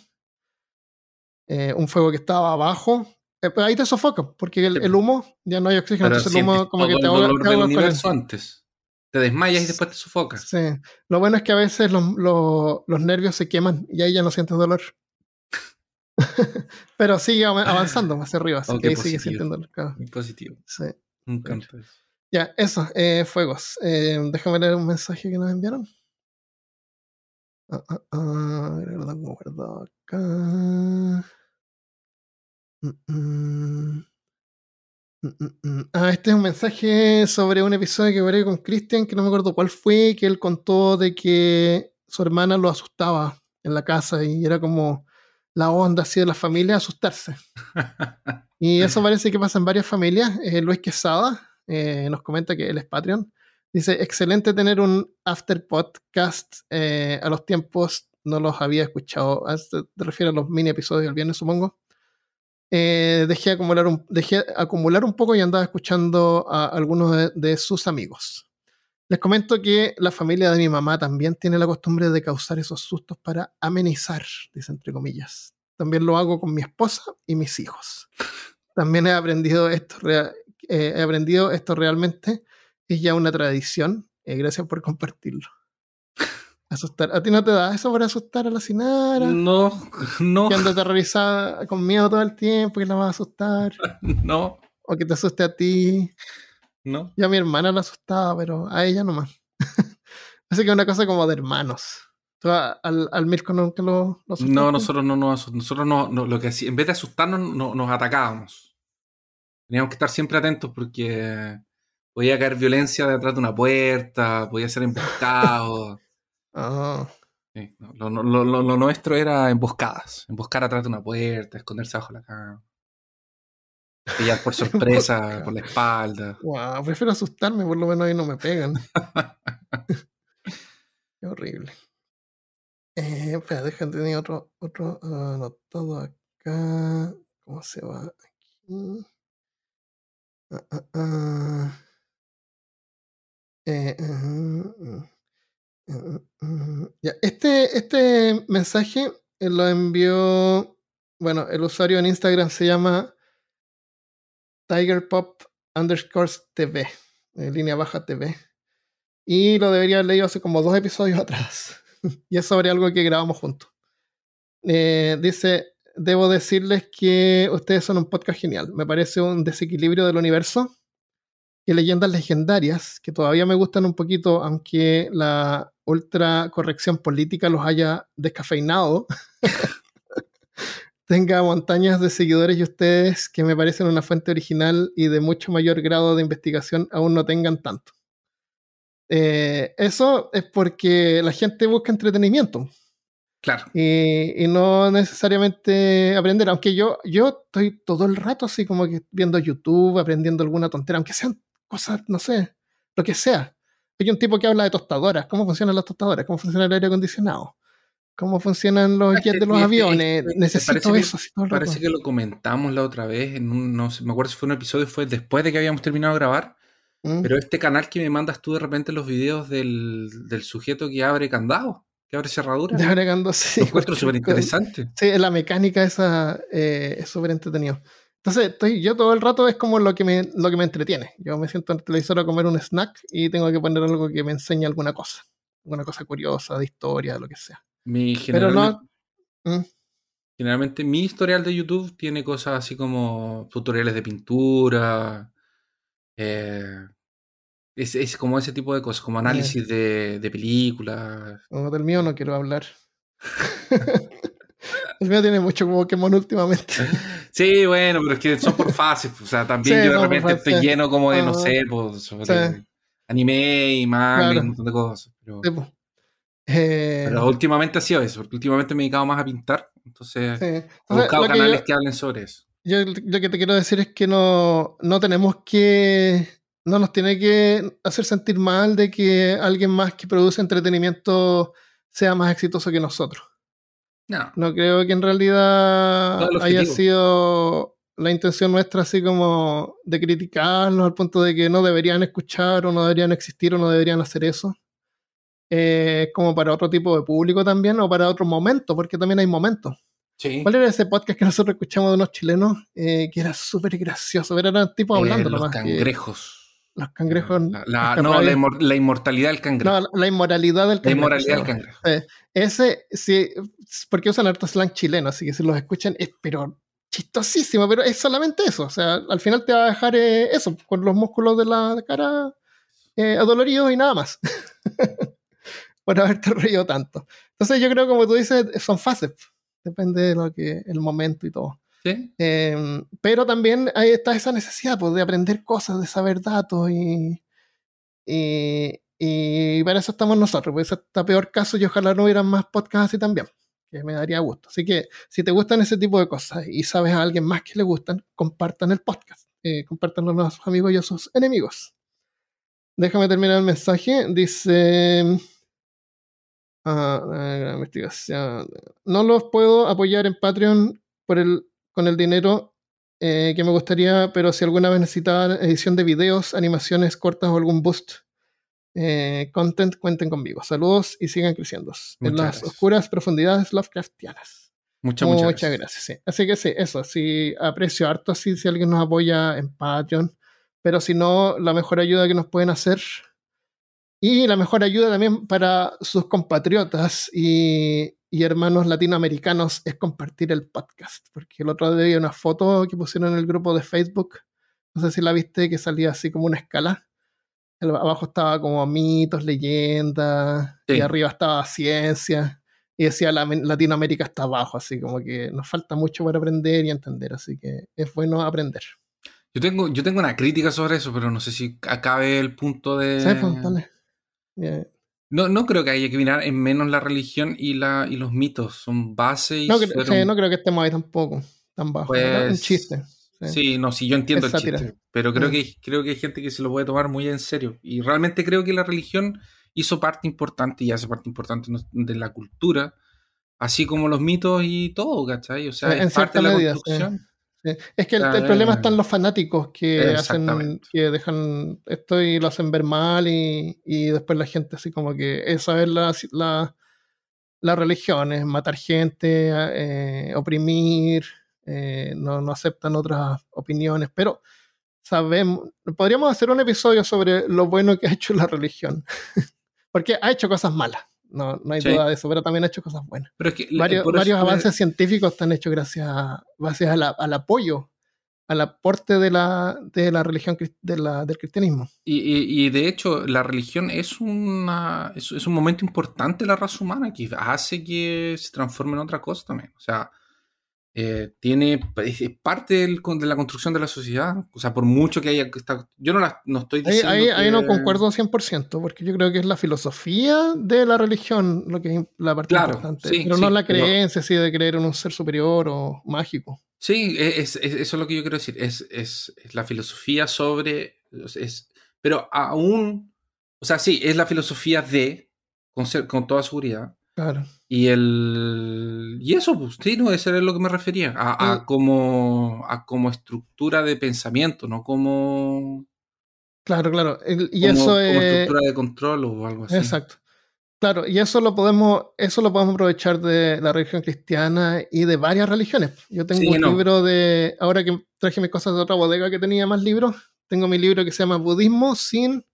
Eh, un fuego que estaba abajo Eh, ahí te sofoca, porque el, humo, ya no hay oxígeno, entonces el humo como que te ahoga, te ahoga universo antes. Te desmayas y después te sofocas. Sí. Lo bueno es que a veces los, los, nervios se queman y ahí ya no sientes dolor. (laughs) Pero sigue avanzando más arriba, así que ahí sigue sintiendo dolor. Muy positivo. Sí. Me encanta eso. Ya, eso, eh, fuegos. Eh, déjame leer un mensaje que nos enviaron. Ah, ah, ah, lo tengo guardado acá. Mm, mm. Mm, ah, este es un mensaje sobre un episodio que veré con Christian, que no me acuerdo cuál fue, que él contó de que su hermana lo asustaba en la casa y era como la onda así de la familia asustarse. (laughs) y eso parece que pasa en varias familias. Eh, Luis Quesada eh, nos comenta que él es Patreon. Dice, excelente tener un after podcast eh, a los tiempos, no los había escuchado, te refieres a los mini episodios del viernes supongo. Eh, dejé, acumular un, dejé acumular un poco y andaba escuchando a algunos de, sus amigos. Les comento que la familia de mi mamá también tiene la costumbre de causar esos sustos para amenizar, dice entre comillas. También lo hago con mi esposa y mis hijos. También he aprendido esto, eh, he aprendido esto realmente. Es ya una tradición. Eh, gracias por compartirlo. Asustar. ¿A ti no te da eso para asustar a la Sinara? No, (laughs) no. Que anda aterrorizada con miedo todo el tiempo, que la va a asustar. (laughs) No. O que te asuste a ti. No. Yo a mi hermana la asustaba, pero a ella nomás. (laughs) Así que es una cosa como de hermanos. ¿Tú al, al Mirko nunca lo, lo No, nosotros no nos Nosotros no, lo que en vez de asustarnos, no, nos atacábamos. Teníamos que estar siempre atentos porque podía caer violencia detrás de una puerta, podía ser emboscado. Ah. lo, nuestro era emboscadas. Emboscar atrás de una puerta, esconderse bajo la cama. Pillar por (laughs) sorpresa, por la espalda. Wow, prefiero asustarme, por lo menos ahí no me pegan. (laughs) Qué horrible. Eh, espera, déjame tener otro, otro uh, anotado acá. ¿Cómo se va aquí? Ah, ah, ah. Eh, (laughs) este, este mensaje lo envió, bueno, el usuario en Instagram se llama TigerPop underscore TV, línea baja TV. Y lo debería haber leído hace como dos episodios atrás. (laughs) y es sobre algo que grabamos juntos. Eh, dice, debo decirles que ustedes son un podcast genial. Me parece un desequilibrio del universo y leyendas legendarias que todavía me gustan un poquito, aunque la ultra corrección política los haya descafeinado. (laughs) tenga montañas de seguidores y ustedes que me parecen una fuente original y de mucho mayor grado de investigación aún no tengan tanto. Eh, eso es porque la gente busca entretenimiento. Claro. Y, no necesariamente aprender, aunque yo, yo estoy todo el rato así como que viendo YouTube, aprendiendo alguna tontera, aunque sean cosas, no sé, lo que sea. Hay un tipo que habla de tostadoras, cómo funcionan las tostadoras, cómo funciona el aire acondicionado, cómo funcionan los jets de los aviones. Necesito eso. parece que lo comentamos la otra vez, en un, no sé, me acuerdo si fue un episodio, fue después de que habíamos terminado de grabar. Mm. Pero este canal que me mandas tú de repente los videos del, del sujeto que abre candado, que abre cerradura. De abre candado, (laughs) sí. Lo encuentro súper interesante. Sí, la mecánica esa eh, es súper entretenido. Entonces, estoy, yo todo el rato es como lo que, me, lo que me entretiene. Yo me siento en el televisor a comer un snack y tengo que poner algo que me enseñe alguna cosa. Alguna cosa curiosa, de historia, lo que sea. Mi, generalmente, ¿Mm? generalmente mi historial de YouTube tiene cosas así como tutoriales de pintura. Eh, es, como ese tipo de cosas, como análisis de, de películas. No, del mío no quiero hablar. (laughs) El mío tiene mucho Pokémon últimamente. (laughs) Sí, bueno, pero es que son por fases. O sea, también yo de repente estoy lleno como de, no sé, pues, sobre anime y manga y un montón de cosas. Pero, eh, pero, últimamente ha sido eso, porque últimamente me he dedicado más a pintar. Entonces, he buscado canales que, hablen sobre eso. Yo lo que te quiero decir es que no, no tenemos que. No nos tiene que hacer sentir mal de que alguien más que produce entretenimiento sea más exitoso que nosotros. No. creo que en realidad haya sido la intención nuestra así como de criticarnos al punto de que no deberían escuchar o no deberían existir o no deberían hacer eso. Eh, como para otro tipo de público también o para otro momento, porque también hay momentos. ¿Cuál era ese podcast que nosotros escuchamos de unos chilenos que era súper gracioso? Eran tipos hablando los nomás. Cangrejos. Los cangrejos. La, no, la, inmortalidad del cangrejo. No, la inmoralidad del cangrejo. La inmoralidad del cangrejo. ese, sí, porque usan harto slang chileno, así que si los escuchan es pero chistosísimo, pero es solamente eso. O sea, al final te va a dejar eh, eso, con los músculos de la cara eh, adoloridos y nada más. (laughs) Por haberte reído tanto. Entonces yo creo, como tú dices, son fases. Depende de lo que, el momento y todo. Em, pero también ahí está esa necesidad pues, de aprender cosas, de saber datos y, y, para eso estamos nosotros. Pues está peor caso y ojalá no hubieran más podcasts así también, que me daría gusto. Así que si te gustan ese tipo de cosas y sabes a alguien más que le gustan, compartan el podcast. Eh, compartanlo a sus amigos y a sus enemigos. Déjame terminar el mensaje. Dice. Ah, investigación. No los puedo apoyar en Patreon por el con el dinero eh, que me gustaría, pero si alguna vez necesitaban edición de videos, animaciones cortas o algún boost eh, content, cuenten conmigo. Saludos y sigan creciendo en las oscuras profundidades Lovecraftianas. Muchas, muchas, gracias. Así que sí, eso, sí, aprecio harto así si alguien nos apoya en Patreon, pero si no, la mejor ayuda que nos pueden hacer y la mejor ayuda también para sus compatriotas y y hermanos latinoamericanos es compartir el podcast. Porque el otro día vi una foto que pusieron en el grupo de Facebook. No sé si la viste, que salía así como una escala. abajo estaba como mitos, leyendas, y arriba estaba ciencia. Y decía la, Latinoamérica está abajo, así como que nos falta mucho para aprender y entender. Así que es bueno aprender. Yo tengo, yo tengo una crítica sobre eso, pero no sé si acabe el punto de. Sí, pues, No, no creo que haya que mirar en menos la religión y, la, y los mitos. Son bases y. No, no creo que estemos ahí tampoco. Tan bajo. es un pues, chiste. Sí. no, sí, yo entiendo el chiste. Pero creo, mm. que, creo que hay gente que se lo puede tomar muy en serio. Y realmente creo que la religión hizo parte importante y hace parte importante de la cultura, así como los mitos y todo, ¿cachai? O sea, es parte de la construcción. Es que el, problema está en los fanáticos que hacen, que dejan esto y lo hacen ver mal y, después la gente así como que es saber las la, la religiones, matar gente, eh, oprimir, eh, no, no, aceptan otras opiniones, pero sabemos, podríamos hacer un episodio sobre lo bueno que ha hecho la religión, (laughs) porque ha hecho cosas malas. No, no hay duda de eso, pero también ha hecho cosas buenas. Pero que, varios, varios avances científicos están hechos gracias, a, gracias al apoyo, al aporte de la, de la religión de la, del cristianismo. Y, y, de hecho, la religión es, una, es, es, un momento importante de la raza humana que hace que se transforme en otra cosa también. O sea, eh, tiene es parte de la construcción de la sociedad. O sea, por mucho que haya. Yo no, no estoy diciendo. Ahí, ahí, no concuerdo 100%, porque yo creo que es la filosofía de la religión lo que es la parte importante. pero no la creencia así de creer en un ser superior o mágico. Sí, e, es, eso es lo que yo quiero decir. Es, es, la filosofía sobre. pero aún. O sea, sí, es la filosofía de, con, con toda seguridad, y el. Y eso, pues, sí, no, eso es lo que me refería. A, como, a como estructura de pensamiento, no como. Claro, claro. y eso es. Como estructura de control o algo así. Exacto. Claro, y eso lo podemos, eso lo podemos aprovechar de la religión cristiana y de varias religiones. Yo tengo un libro de. Ahora que traje mis cosas de otra bodega que tenía más libros, tengo mi libro que se llama Budismo sin.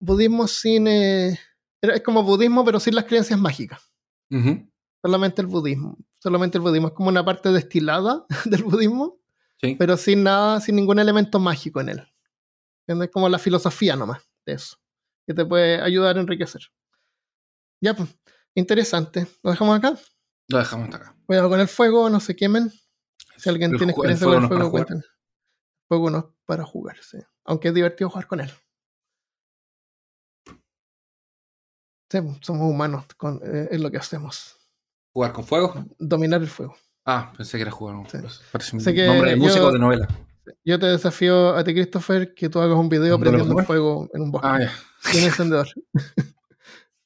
Budismo sin. Eh, es como budismo, pero sin las creencias mágicas. Solamente el budismo. Solamente el budismo. Es como una parte destilada (laughs) del budismo, pero sin nada, sin ningún elemento mágico en él. Es como la filosofía nomás de eso, que te puede ayudar a enriquecer. Ya, pues, interesante. ¿Lo dejamos acá? Lo dejamos acá. Cuidado con el fuego, no se quemen. Si alguien tiene experiencia con el fuego, cuéntanos. El fuego no es para jugar, sí. Aunque es divertido jugar con él. Somos humanos, eh, es lo que hacemos. ¿Jugar con fuego? Dominar el fuego. Ah, pensé que era jugar con fuego. Parece un nombre de músico de novela. Yo te desafío a ti, Christopher, que tú hagas un video prendiendo un fuego en un bosque. Ah, ya. Sin encendedor. (laughs)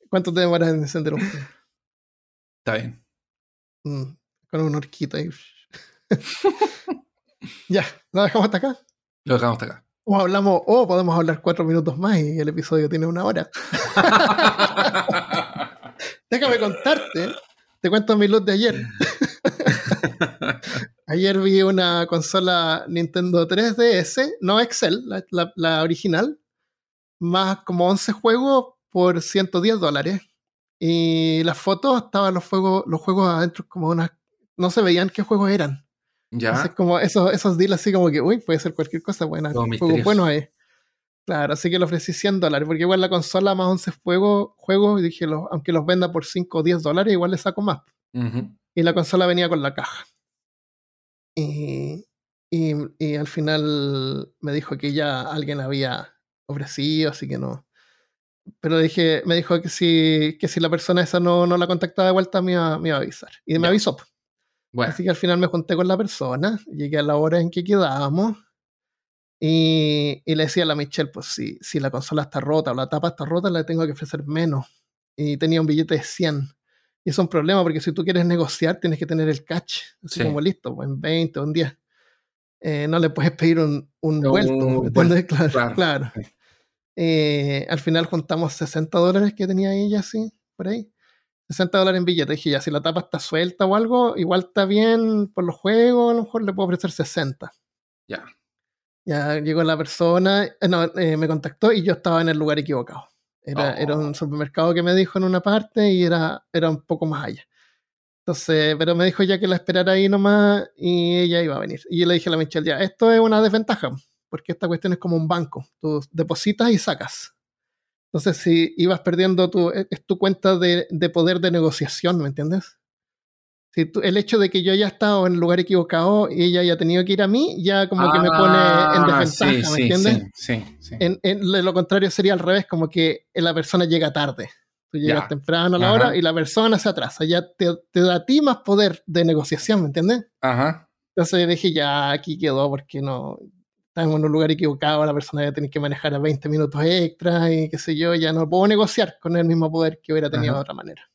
¿Cuánto te demoras en encender un fuego? Está bien. Mm, con una horquita ahí. (laughs) ya, ¿lo dejamos hasta acá? Lo dejamos hasta acá. O hablamos, o podemos hablar cuatro minutos más y el episodio tiene una hora. (laughs) Déjame contarte. Te cuento mi luz de ayer. (laughs) Ayer vi una consola Nintendo 3DS, no Excel, la, original, más como 11 juegos por 110 dólares. Y las fotos estaban los juegos, los juegos adentro como unas. No se veían qué juegos eran. Ya. Entonces, como esos, esos deals así como que, uy, puede ser cualquier cosa buena. Buenos ahí. Claro, así que le ofrecí 100 dólares, porque igual la consola más 11 juegos, juegos y dije, aunque los venda por 5 o 10 dólares, igual le saco más. Y la consola venía con la caja. Y, y, al final me dijo que ya alguien había ofrecido, así que no. Pero dije, me dijo que si, que si la persona esa no, no la contactaba de vuelta me iba, me iba a avisar. Y me avisó. Así que al final me junté con la persona, llegué a la hora en que quedábamos y, y, le decía a la Michelle, pues si, si la consola está rota o la tapa está rota, le tengo que ofrecer menos. Y tenía un billete de 100. Y es un problema porque si tú quieres negociar, tienes que tener el catch, así como listo, pues, en 20 o en 10. Eh, no le puedes pedir un, un vuelto, (laughs) Claro. claro. Eh, al final juntamos 60 dólares que tenía ella, así, por ahí. 60 dólares en billete. Dije, ya, si la tapa está suelta o algo, igual está bien por los juegos, a lo mejor le puedo ofrecer 60. Ya. Ya llegó la persona, eh, no, eh, me contactó y yo estaba en el lugar equivocado. Era, era un oh. supermercado que me dijo en una parte y era, era un poco más allá. Entonces, pero me dijo ya que la esperara ahí nomás y ella iba a venir. Y yo le dije a la Michelle, ya, esto es una desventaja, porque esta cuestión es como un banco. Tú depositas y sacas. Entonces, si ibas perdiendo tu, es tu cuenta de, de poder de negociación, ¿me entiendes? el hecho de que yo haya estado en el lugar equivocado y ella haya tenido que ir a mí, ya como que me pone en ah, desventaja, ¿me entiendes? Sí, sí, En, lo contrario sería al revés, como que la persona llega tarde. Tú llegas temprano a la hora y la persona se atrasa. Ya te, da a ti más poder de negociación, ¿me entiendes? Ajá. Entonces dije, ya aquí quedó porque no. Estamos en un lugar equivocado, la persona ya tiene que manejar a 20 minutos extra y qué sé yo, ya no puedo negociar con el mismo poder que hubiera tenido de otra manera.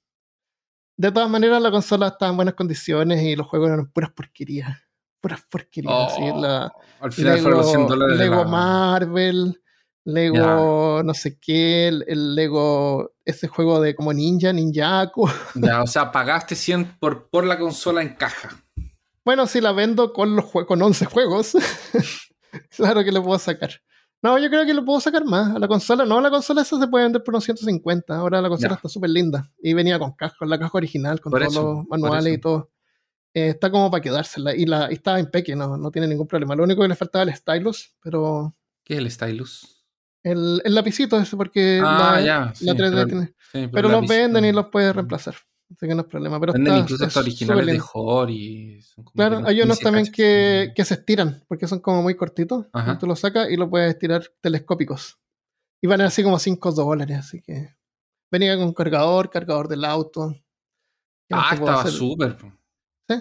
De todas maneras, la consola estaba en buenas condiciones y los juegos eran puras porquerías. Puras porquerías. Oh, al final Lego, fueron los 100 dólares. Lego Marvel, Lego no sé qué, el, Lego, ese juego de como Ninja, Ninjaku. (laughs) Ya, o sea, pagaste 100 por, por la consola en caja. Bueno, si la vendo con, los con 11 juegos, (laughs) (laughs) claro que le puedo sacar. No, yo creo que lo puedo sacar más. A la consola, no, la consola esa se puede vender por unos 150. Ahora la consola está súper linda. Y venía con caja, con la caja original, con todos los manuales y todo. Eh, está como para quedársela. Y, la, y está en peque, no, no tiene ningún problema. Lo único que le faltaba era el stylus, pero. ¿Qué es el stylus? El, el lapicito ese, porque ah, la, ya, 3D pero, tiene. pero, los venden y los puedes reemplazar. Así que no es problema. Pero Venden incluso hasta originales de Hori. Claro, hay unos también que, que, se estiran, porque son como muy cortitos. Tú los sacas y los puedes estirar telescópicos. Y van así como 5 dólares, así que. Venía con cargador, cargador del auto. Ah, estaba súper. ¿Sí?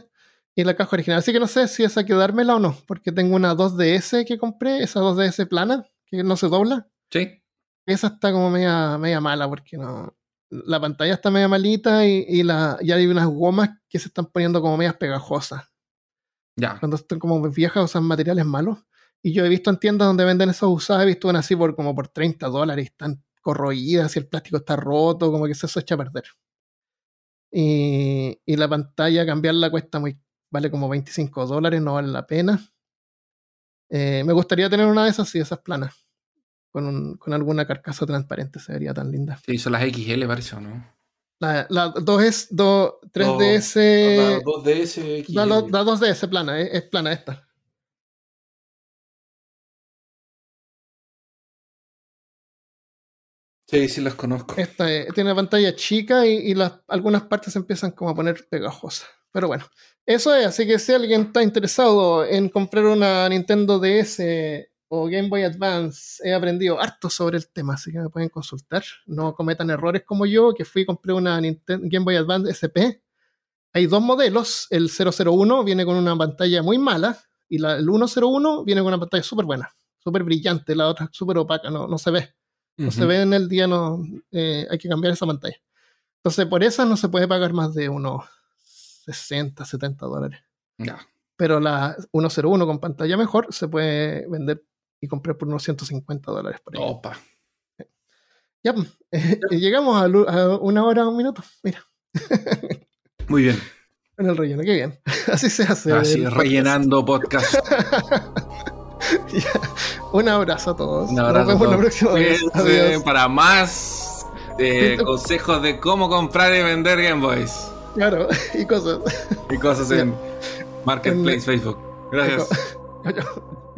Y la caja original. Así que no sé si esa quedármela o no, porque tengo una 2DS que compré, esa 2DS plana, que no se dobla. Sí. Esa está como media, media mala, porque no, la pantalla está media malita y, la, ya hay unas gomas que se están poniendo como medias pegajosas. Ya. Cuando están como viejas, usan materiales malos. Y yo he visto en tiendas donde venden esas usadas, he visto así por como por 30 dólares, están corroídas y el plástico está roto, como que se echa a perder. Y, y la pantalla, cambiarla cuesta muy, vale como 25 dólares, no vale la pena. Eh, me gustaría tener una de esas, sí, esas planas con, con, alguna carcasa transparente, se vería tan linda. Sí, son las XL, parece, no? La, la 2S, 2, 3DS. la 2DS. La, la, 2DS plana, es, plana esta. Sí, sí las conozco. Esta tiene una pantalla chica y, y las, algunas partes se empiezan como a poner pegajosas. Pero bueno, eso es. Así que si alguien está interesado en comprar una Nintendo DS o Game Boy Advance he aprendido harto sobre el tema, así que me pueden consultar. No cometan errores como yo, que fui y compré una Nintendo, Game Boy Advance SP. Hay dos modelos, el 001 viene con una pantalla muy mala y la, el 101 viene con una pantalla súper buena, súper brillante, la otra súper opaca, no, no se ve. No se ve en el día, no, eh, hay que cambiar esa pantalla. Entonces, por esa no se puede pagar más de unos 60, 70 dólares. Pero la 101 con pantalla mejor se puede vender y compré por unos 150 dólares por ahí. Opa. Ya, pues, (laughs) llegamos a, una hora, un minuto. Mira. (laughs) Muy bien. En el relleno, qué bien. (laughs) Así se hace. Así, rellenando podcast. Un abrazo a todos. Un abrazo Nos vemos la próxima vez. Para más eh, consejos de cómo comprar y vender Game Boys. Claro, y cosas. Y cosas en Marketplace, Facebook. Gracias. Chao.